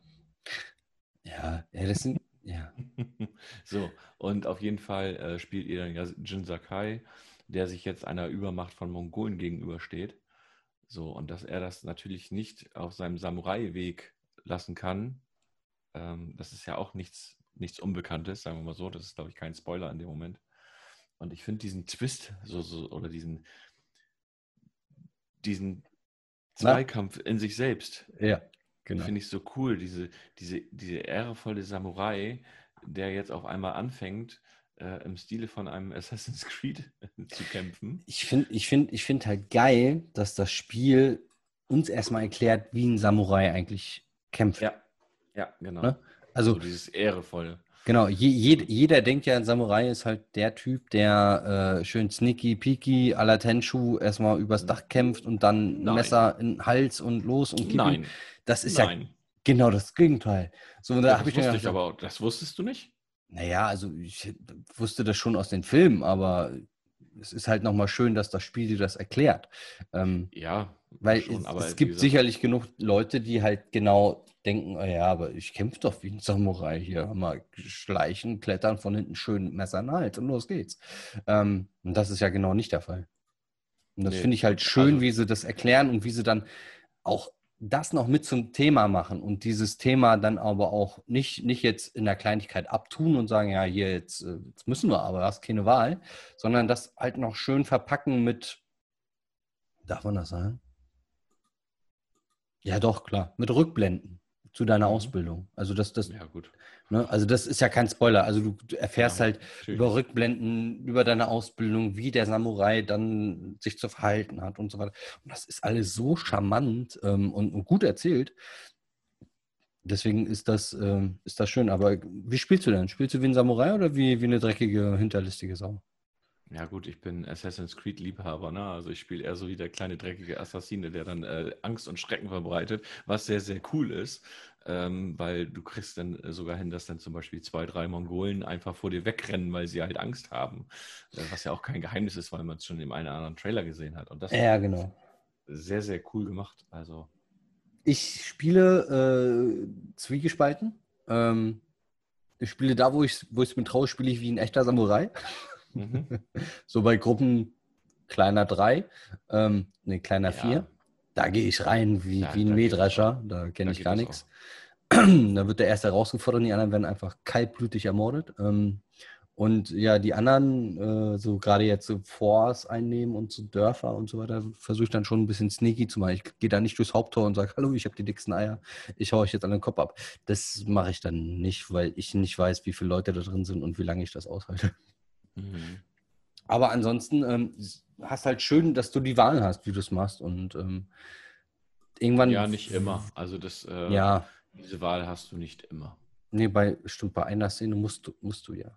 Ja, ja das sind, ja. so, und auf jeden Fall äh, spielt ihr dann ja Jin Sakai, der sich jetzt einer Übermacht von Mongolen gegenübersteht. So, und dass er das natürlich nicht auf seinem Samurai-Weg lassen kann, ähm, das ist ja auch nichts, nichts Unbekanntes, sagen wir mal so. Das ist, glaube ich, kein Spoiler in dem Moment. Und ich finde diesen Twist so, so, oder diesen, diesen Zweikampf in sich selbst. Ja. Genau. Finde ich so cool, diese, diese, diese ehrevolle Samurai, der jetzt auf einmal anfängt, äh, im Stile von einem Assassin's Creed zu kämpfen. Ich finde ich find, ich find halt geil, dass das Spiel uns erstmal erklärt, wie ein Samurai eigentlich kämpft. Ja, ja genau. Ne? Also so dieses Ehrevolle. Genau, je, je, jeder denkt ja, ein Samurai ist halt der Typ, der äh, schön sneaky, peaky, à la Tenshu erstmal übers Dach kämpft und dann Nein. Messer in den Hals und los und Nein. Das ist Nein. ja genau das Gegenteil. So, da das ich wusste ich aber, das wusstest du nicht? Naja, also ich wusste das schon aus den Filmen, aber es ist halt nochmal schön, dass das Spiel dir das erklärt. Ähm, ja, weil schon, es, es gibt sicherlich genug Leute, die halt genau denken, oh ja, aber ich kämpfe doch wie ein Samurai hier. Mal schleichen, klettern, von hinten schön Messer Hals und los geht's. Ähm, und das ist ja genau nicht der Fall. Und das nee. finde ich halt schön, also, wie sie das erklären und wie sie dann auch das noch mit zum Thema machen und dieses Thema dann aber auch nicht, nicht jetzt in der Kleinigkeit abtun und sagen, ja, hier jetzt, äh, jetzt müssen wir aber, hast keine Wahl, sondern das halt noch schön verpacken mit, darf man das sagen? Ja, doch, klar, mit Rückblenden zu deiner mhm. Ausbildung. Also das, das, ja, gut. Ne, also das ist ja kein Spoiler. Also du, erfährst ja, halt natürlich. über Rückblenden, über deine Ausbildung, wie der Samurai dann sich zu verhalten hat und so weiter. Und das ist alles so charmant ähm, und, und, gut erzählt. Deswegen ist das, ähm, ist das schön. Aber wie spielst du denn? Spielst du wie ein Samurai oder wie, wie eine dreckige, hinterlistige Sau? Ja gut, ich bin Assassin's Creed-Liebhaber, ne? Also ich spiele eher so wie der kleine dreckige Assassine, der dann äh, Angst und Schrecken verbreitet, was sehr, sehr cool ist, ähm, weil du kriegst dann äh, sogar hin, dass dann zum Beispiel zwei, drei Mongolen einfach vor dir wegrennen, weil sie halt Angst haben. Äh, was ja auch kein Geheimnis ist, weil man es schon in einem oder anderen Trailer gesehen hat. Und das ja, genau. sehr, sehr cool gemacht. Also. Ich spiele äh, zwiegespalten. Ähm, ich spiele da, wo ich es mir traue, spiele ich wie ein echter Samurai. Mhm. so bei Gruppen kleiner drei, ähm, ne, kleiner ja. vier, da gehe ich rein wie, ja, wie ein Mähdrescher, da kenne ich gar nichts. da wird der Erste herausgefordert und die anderen werden einfach kaltblütig ermordet. Ähm, und ja, die anderen, äh, so gerade jetzt so Forts einnehmen und so Dörfer und so weiter, versuche ich dann schon ein bisschen sneaky zu machen. Ich gehe da nicht durchs Haupttor und sage, hallo, ich habe die dicksten Eier, ich haue euch jetzt an den Kopf ab. Das mache ich dann nicht, weil ich nicht weiß, wie viele Leute da drin sind und wie lange ich das aushalte. Mhm. Aber ansonsten ähm, hast halt schön, dass du die Wahl hast, wie du es machst. Und ähm, irgendwann. Ja, nicht immer. Also das, äh, ja. diese Wahl hast du nicht immer. Nee, bei, stimmt, bei einer Szene musst du, musst du ja.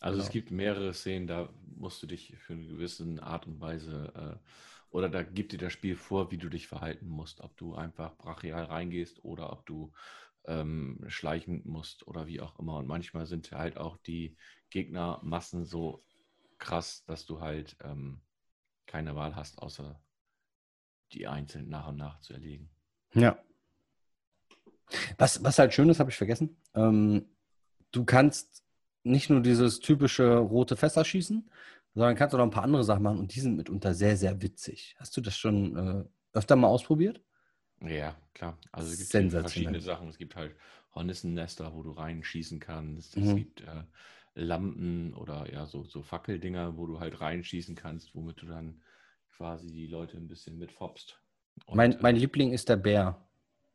Also genau. es gibt mehrere Szenen, da musst du dich für eine gewisse Art und Weise äh, oder da gibt dir das Spiel vor, wie du dich verhalten musst, ob du einfach brachial reingehst oder ob du ähm, schleichen musst oder wie auch immer. Und manchmal sind halt auch die Gegnermassen so krass, dass du halt ähm, keine Wahl hast, außer die einzeln nach und nach zu erlegen. Ja. Was, was halt schön ist, habe ich vergessen. Ähm, du kannst nicht nur dieses typische rote Fässer schießen, sondern kannst auch noch ein paar andere Sachen machen und die sind mitunter sehr, sehr witzig. Hast du das schon äh, öfter mal ausprobiert? Ja, klar. Also es gibt verschiedene Sachen. Es gibt halt Hornissennester, wo du reinschießen kannst. Es mhm. gibt äh, Lampen oder ja, so, so Fackeldinger, wo du halt reinschießen kannst, womit du dann quasi die Leute ein bisschen mitfopst. Und, mein, mein äh, Liebling ist der Bär.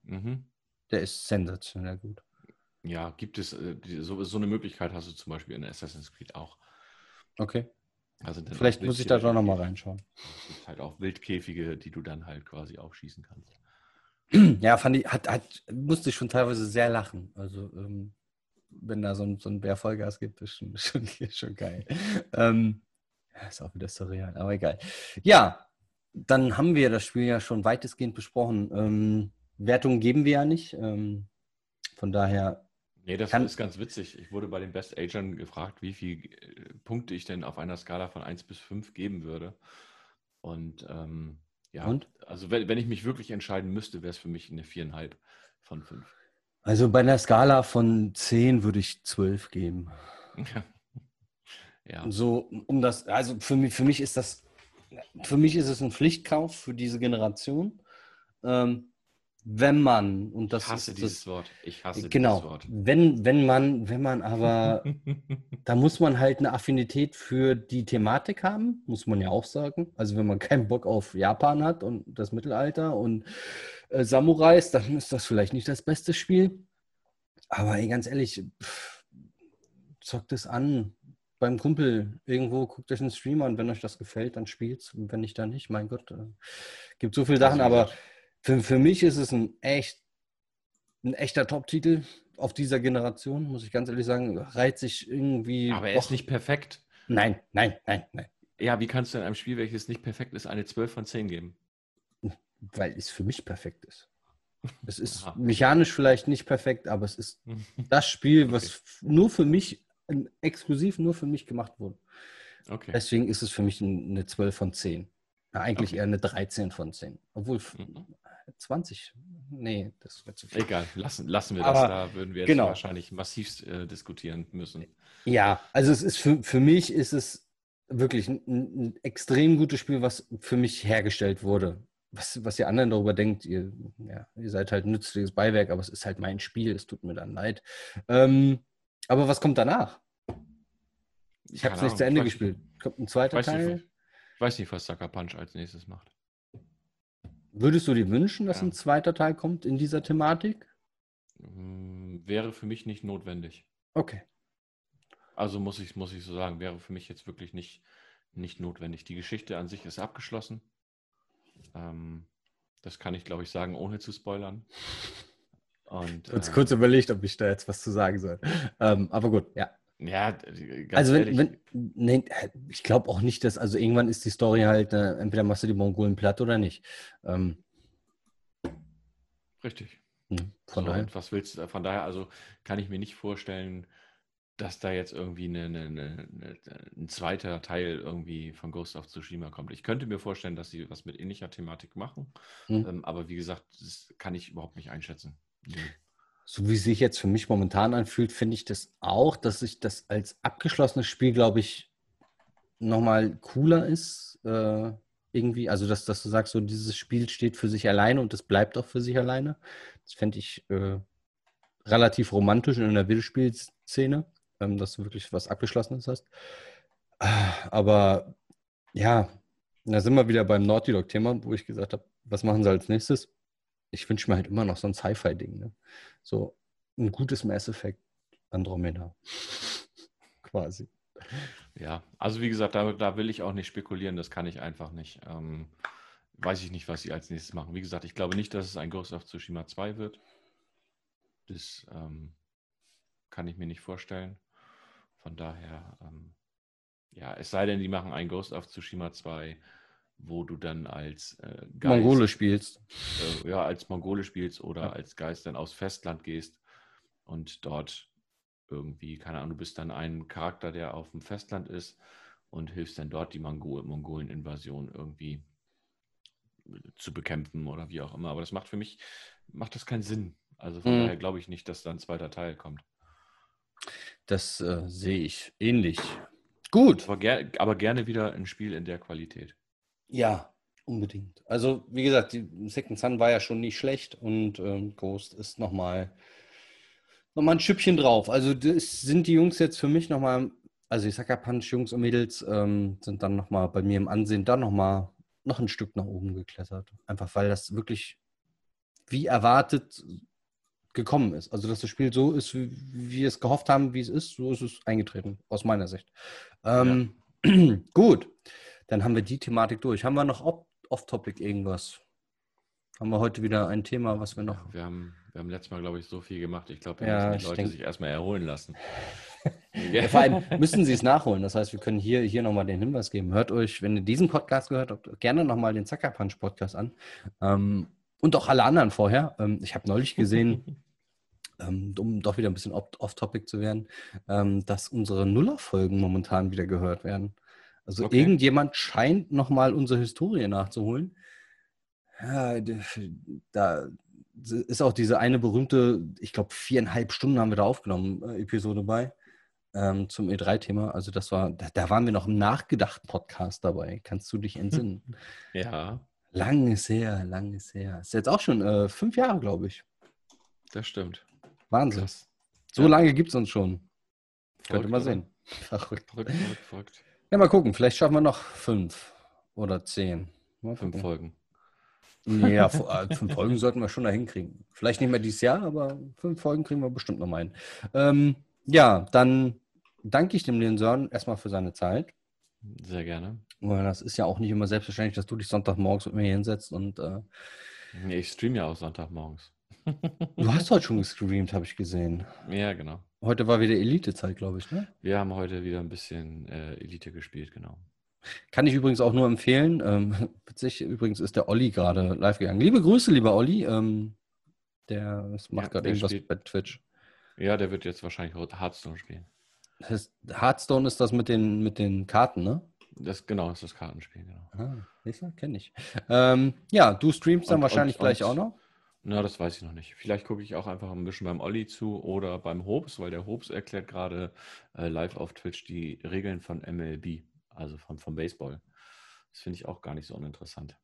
Mhm. Der ist sensationell gut. Ja, gibt es, äh, so, so eine Möglichkeit hast du zum Beispiel in Assassin's Creed auch. Okay. Also Vielleicht muss ich da doch nochmal reinschauen. Es gibt halt auch Wildkäfige, die du dann halt quasi auch schießen kannst. Ja, fand ich, hat, hat, musste ich schon teilweise sehr lachen. Also, ähm, wenn da so ein, so ein Bär Vollgas gibt, ist schon, schon, schon geil. ähm, ist auch wieder surreal, aber egal. Ja, dann haben wir das Spiel ja schon weitestgehend besprochen. Ähm, Wertungen geben wir ja nicht. Ähm, von daher. Nee, das ist ganz witzig. Ich wurde bei den Best Agern gefragt, wie viele äh, Punkte ich denn auf einer Skala von 1 bis 5 geben würde. Und ähm, ja, Und? also wenn, wenn ich mich wirklich entscheiden müsste, wäre es für mich eine 4,5 von 5. Also bei einer Skala von 10 würde ich 12 geben. Ja. ja. So, um das, also für mich, für mich ist das, für mich ist es ein Pflichtkauf für diese Generation. Ähm, wenn man, und das ich hasse ist dieses das, Wort, ich hasse genau, dieses Wort. Wenn, wenn man, wenn man aber, da muss man halt eine Affinität für die Thematik haben, muss man ja auch sagen. Also wenn man keinen Bock auf Japan hat und das Mittelalter und äh, Samurais, dann ist das vielleicht nicht das beste Spiel. Aber ey, ganz ehrlich, pff, zockt es an beim Kumpel irgendwo, guckt euch einen Stream an, wenn euch das gefällt, dann spielt's. Und wenn nicht, dann nicht. Mein Gott, äh, gibt so viele Sachen, aber für, für mich ist es ein echt ein echter Top-Titel auf dieser Generation, muss ich ganz ehrlich sagen. Reizt sich irgendwie. Aber er ist nicht perfekt. Nein, nein, nein, nein. Ja, wie kannst du in einem Spiel, welches nicht perfekt ist, eine 12 von 10 geben? Weil es für mich perfekt ist. Es ist Aha. mechanisch vielleicht nicht perfekt, aber es ist das Spiel, was okay. nur für mich, exklusiv nur für mich gemacht wurde. Okay. Deswegen ist es für mich eine 12 von 10. Ja, eigentlich okay. eher eine 13 von 10. Obwohl mhm. 20, nee, das wäre zu viel. Egal, lassen, lassen wir das. Aber, da würden wir jetzt genau. wahrscheinlich massiv äh, diskutieren müssen. Ja, also es ist für, für mich ist es wirklich ein, ein, extrem gutes Spiel, was für mich hergestellt wurde. was, was ihr anderen darüber denkt. Ihr, ja, ihr seid halt ein nützliches Beiwerk, aber es ist halt mein Spiel. Es tut mir dann leid. Ähm, aber was kommt danach? Ich habe es nicht zu Ende gespielt. Kommt ein zweiter Teil? Nicht, ich weiß nicht, was Sucker Punch als nächstes macht. Würdest du dir wünschen, dass ja. ein zweiter Teil kommt in dieser Thematik? Hm, wäre für mich nicht notwendig. Okay. Also muss ich, muss ich so sagen, wäre für mich jetzt wirklich nicht, nicht notwendig. Die Geschichte an sich ist abgeschlossen. Ähm, das kann ich, glaube ich, sagen, ohne zu spoilern. Und, kurz, äh, kurz überlegt, ob ich da jetzt was zu sagen soll. Ähm, aber gut, ja. Ja, ganz also wenn, ehrlich. wenn nee, ich glaube auch nicht, dass, also irgendwann ist die Story halt, äh, entweder machst du die Mongolen platt oder nicht. Ähm, Richtig. Hm, von so, daher. Was willst du, von daher, also kann ich mir nicht vorstellen, dass da jetzt irgendwie eine, eine, eine, ein zweiter Teil irgendwie von Ghost of Tsushima kommt. Ich könnte mir vorstellen, dass sie was mit ähnlicher Thematik machen, hm. ähm, aber wie gesagt, das kann ich überhaupt nicht einschätzen. So wie sich jetzt für mich momentan anfühlt, finde ich das auch, dass sich das als abgeschlossenes Spiel, glaube ich, nochmal cooler ist. Äh, irgendwie, also dass, dass du sagst, so dieses Spiel steht für sich alleine und es bleibt auch für sich alleine. Das fände ich äh, relativ romantisch in der Videospielszene, ähm, dass du wirklich was Abgeschlossenes hast. Aber ja, da sind wir wieder beim Naughty Dog-Thema, wo ich gesagt habe, was machen sie als nächstes? Ich wünsche mir halt immer noch so ein Sci-Fi-Ding. Ne? So ein gutes Mass Effect Andromeda. Quasi. Ja, also wie gesagt, da, da, will ich auch nicht spekulieren, das kann ich einfach nicht. Ähm, weiß ich nicht, was sie als nächstes machen. Wie gesagt, ich glaube nicht, dass es ein Ghost of Tsushima 2 wird. Das ähm, kann ich mir nicht vorstellen. Von daher, ähm, ja, es sei denn, die machen ein Ghost of Tsushima 2 wo du dann als äh, Geist, Mongole spielst. Äh, ja, als Mongole spielst oder ja. als Geist dann aufs Festland gehst und dort irgendwie, keine Ahnung, du bist dann ein Charakter, der auf dem Festland ist und hilfst dann dort die Mongo Mongolen-Invasion irgendwie zu bekämpfen oder wie auch immer. Aber das macht für mich, macht das keinen Sinn. Also von mhm. daher glaube ich nicht, dass da ein zweiter Teil kommt. Das äh, sehe ich ähnlich. Gut. Aber, ger aber, gerne wieder ein Spiel in der Qualität. Ja, unbedingt. Also, wie gesagt, die Second Sun war ja schon nicht schlecht und ähm, Ghost ist nochmal noch mal ein Schüppchen drauf. Also, das sind die Jungs jetzt für mich nochmal, also ich sag ja Punch, Jungs und Mädels ähm, sind dann nochmal bei mir im Ansehen dann nochmal noch ein Stück nach oben geklettert. Einfach weil das wirklich wie erwartet gekommen ist. Also, dass das Spiel so ist, wie wir es gehofft haben, wie es ist, so ist es eingetreten, aus meiner Sicht. Ähm, ja. gut. Dann haben wir die Thematik durch. Haben wir noch off-topic irgendwas? Haben wir heute wieder ein Thema, was wir noch. Ja, wir, haben, wir haben letztes Mal, glaube ich, so viel gemacht. Ich glaube, wir ja, müssen die Leute denk... sich erstmal erholen lassen. ja, vor allem müssen sie es nachholen. Das heißt, wir können hier, hier nochmal den Hinweis geben. Hört euch, wenn ihr diesen Podcast gehört habt, gerne nochmal den Zucker Punch Podcast an. Ähm, und auch alle anderen vorher. Ähm, ich habe neulich gesehen, ähm, um doch wieder ein bisschen off-topic zu werden, ähm, dass unsere Nuller-Folgen momentan wieder gehört werden. Also okay. irgendjemand scheint nochmal unsere Historie nachzuholen. Ja, da ist auch diese eine berühmte, ich glaube, viereinhalb Stunden haben wir da aufgenommen, äh, Episode bei ähm, zum E3-Thema. Also das war, da, da, waren wir noch im Nachgedacht-Podcast dabei. Kannst du dich entsinnen? ja. Lang ist her, lang ist her. Ist jetzt auch schon äh, fünf Jahre, glaube ich. Das stimmt. Wahnsinn. Krass. So ja. lange gibt es uns schon. Verrückt, Könnte mal sehen. Verrückt, verrückt, verrückt, verrückt. Ja, mal gucken. Vielleicht schaffen wir noch fünf oder zehn. fünf Folgen. Ja, äh, fünf Folgen sollten wir schon da hinkriegen. Vielleicht nicht mehr dieses Jahr, aber fünf Folgen kriegen wir bestimmt noch mal hin. Ähm, ja, dann danke ich dem Sören erstmal für seine Zeit. Sehr gerne. Weil das ist ja auch nicht immer selbstverständlich, dass du dich Sonntagmorgens mit mir hinsetzt und. Äh, ich streame ja auch Sonntagmorgens. du hast heute schon gestreamt, habe ich gesehen. Ja, genau. Heute war wieder Elite-Zeit, glaube ich, ne? Wir haben heute wieder ein bisschen äh, Elite gespielt, genau. Kann ich übrigens auch nur empfehlen. Ähm, witzig, übrigens ist der Olli gerade live gegangen. Liebe Grüße, lieber Olli. Ähm, der macht ja, gerade irgendwas spielt, bei Twitch. Ja, der wird jetzt wahrscheinlich Hearthstone spielen. Das Hearthstone ist das mit den, mit den Karten, ne? Das, genau, ist das Kartenspiel, genau. Ah, kenne ich. Ähm, ja, du streamst dann und, wahrscheinlich und, gleich und, auch noch? Na, das weiß ich noch nicht. Vielleicht gucke ich auch einfach ein bisschen beim Olli zu oder beim Hobbs, weil der Hobbs erklärt gerade äh, live auf Twitch die Regeln von MLB, also von, vom Baseball. Das finde ich auch gar nicht so uninteressant.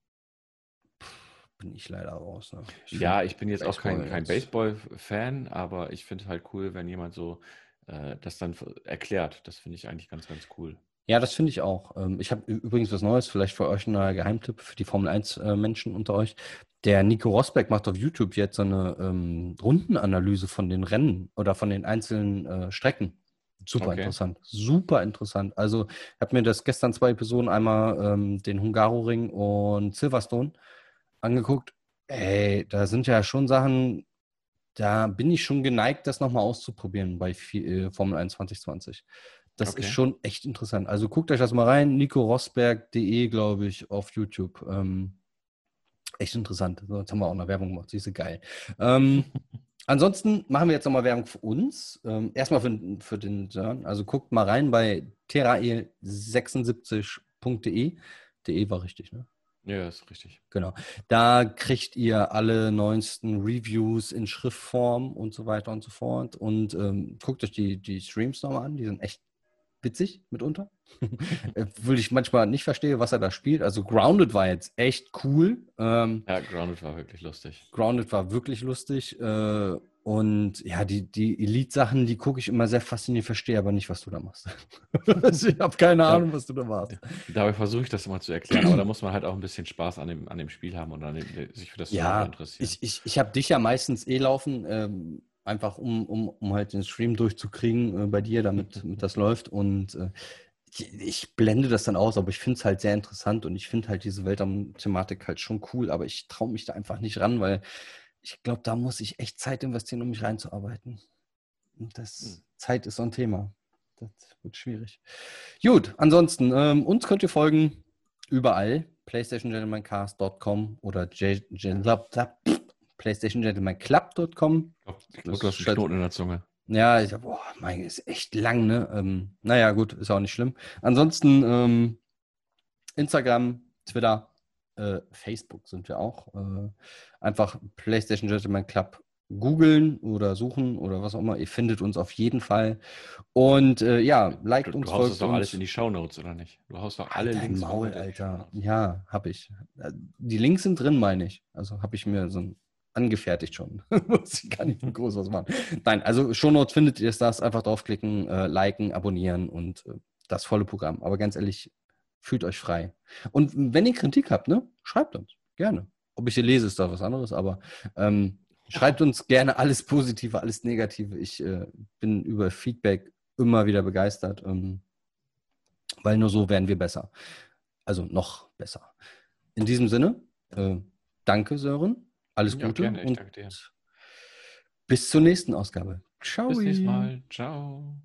bin ich leider raus. Ne? Ich ja, ich bin jetzt Baseball auch kein, kein Baseball-Fan, aber ich finde es halt cool, wenn jemand so äh, das dann erklärt. Das finde ich eigentlich ganz, ganz cool. Ja, das finde ich auch. Ähm, ich habe übrigens was Neues, vielleicht für euch ein neuer Geheimtipp für die Formel 1-Menschen äh, unter euch. Der Nico Rosberg macht auf YouTube jetzt so eine ähm, Rundenanalyse von den Rennen oder von den einzelnen äh, Strecken. Super okay. interessant. Super interessant. Also, ich habe mir das gestern zwei Episoden, einmal ähm, den Hungaroring und Silverstone angeguckt. Ey, da sind ja schon Sachen, da bin ich schon geneigt, das nochmal auszuprobieren bei äh, Formel 1 2020. Das okay. ist schon echt interessant. Also guckt euch das mal rein. nicorosberg.de, glaube ich, auf YouTube. Ähm, echt interessant. So, jetzt haben wir auch noch Werbung gemacht. Siehst du, geil. Ähm, ansonsten machen wir jetzt nochmal Werbung für uns. Ähm, erstmal für, für den Sören. Also guckt mal rein bei terrael76.de. De war richtig, ne? Ja, ist richtig. Genau. Da kriegt ihr alle neuesten Reviews in Schriftform und so weiter und so fort. Und ähm, guckt euch die, die Streams nochmal an. Die sind echt witzig mitunter. Äh, Würde ich manchmal nicht verstehe, was er da spielt. Also Grounded war jetzt echt cool. Ähm, ja, Grounded war wirklich lustig. Grounded war wirklich lustig. Äh, und ja, die, die Elite-Sachen, die gucke ich immer sehr fasziniert, verstehe aber nicht, was du da machst. Ich habe keine Ahnung, was du da machst. Dabei versuche ich das immer zu erklären, aber da muss man halt auch ein bisschen Spaß an dem, an dem Spiel haben und an dem, sich für das ja, interessieren. Ich, ich, ich habe dich ja meistens eh laufen. Ähm, einfach um, um, um halt den Stream durchzukriegen äh, bei dir, damit, damit das läuft. Und äh, ich, ich, blende das dann aus, aber ich finde es halt sehr interessant und ich finde halt diese Weltraum-Thematik halt schon cool, aber ich traue mich da einfach nicht ran, weil ich glaube, da muss ich echt Zeit investieren, um mich reinzuarbeiten. Und das mhm. Zeit ist so ein Thema. Das wird schwierig. Gut, ansonsten, ähm, uns könnt ihr folgen überall. PlayStationGentlemanCast.com oder J, J, PlayStationGentlemanClub.com. Ich glaube, du hast einen Knoten in der Zunge. Ja, ich, boah, mein, ist echt lang, ne? Ähm, naja, gut, ist auch nicht schlimm. Ansonsten ähm, Instagram, Twitter, äh, Facebook sind wir auch. Äh, einfach PlayStation Gentleman Club googeln oder suchen oder was auch immer. Ihr findet uns auf jeden Fall. Und äh, ja, liked du, uns, du haust folgt doch alles in die Shownotes, oder nicht? Du haust doch alle Alter, Links. Maul, Alter. Ja, hab ich. Äh, die Links sind drin, meine ich. Also habe ich mir so ein angefertigt schon. Muss ich gar nicht groß was machen. Nein, also Shownotes findet ihr das. Einfach draufklicken, äh, liken, abonnieren und äh, das volle Programm. Aber ganz ehrlich, fühlt euch frei. Und wenn ihr Kritik habt, ne, schreibt uns. Gerne. Ob ich sie lese, ist da was anderes, aber ähm, schreibt uns gerne alles Positive, alles Negative. Ich äh, bin über Feedback immer wieder begeistert, ähm, weil nur so werden wir besser. Also noch besser. In diesem Sinne, äh, danke Sören. Alles ja, Gute gerne, und bis zur nächsten Ausgabe. Ciao. Bis nächstes Mal. Ciao.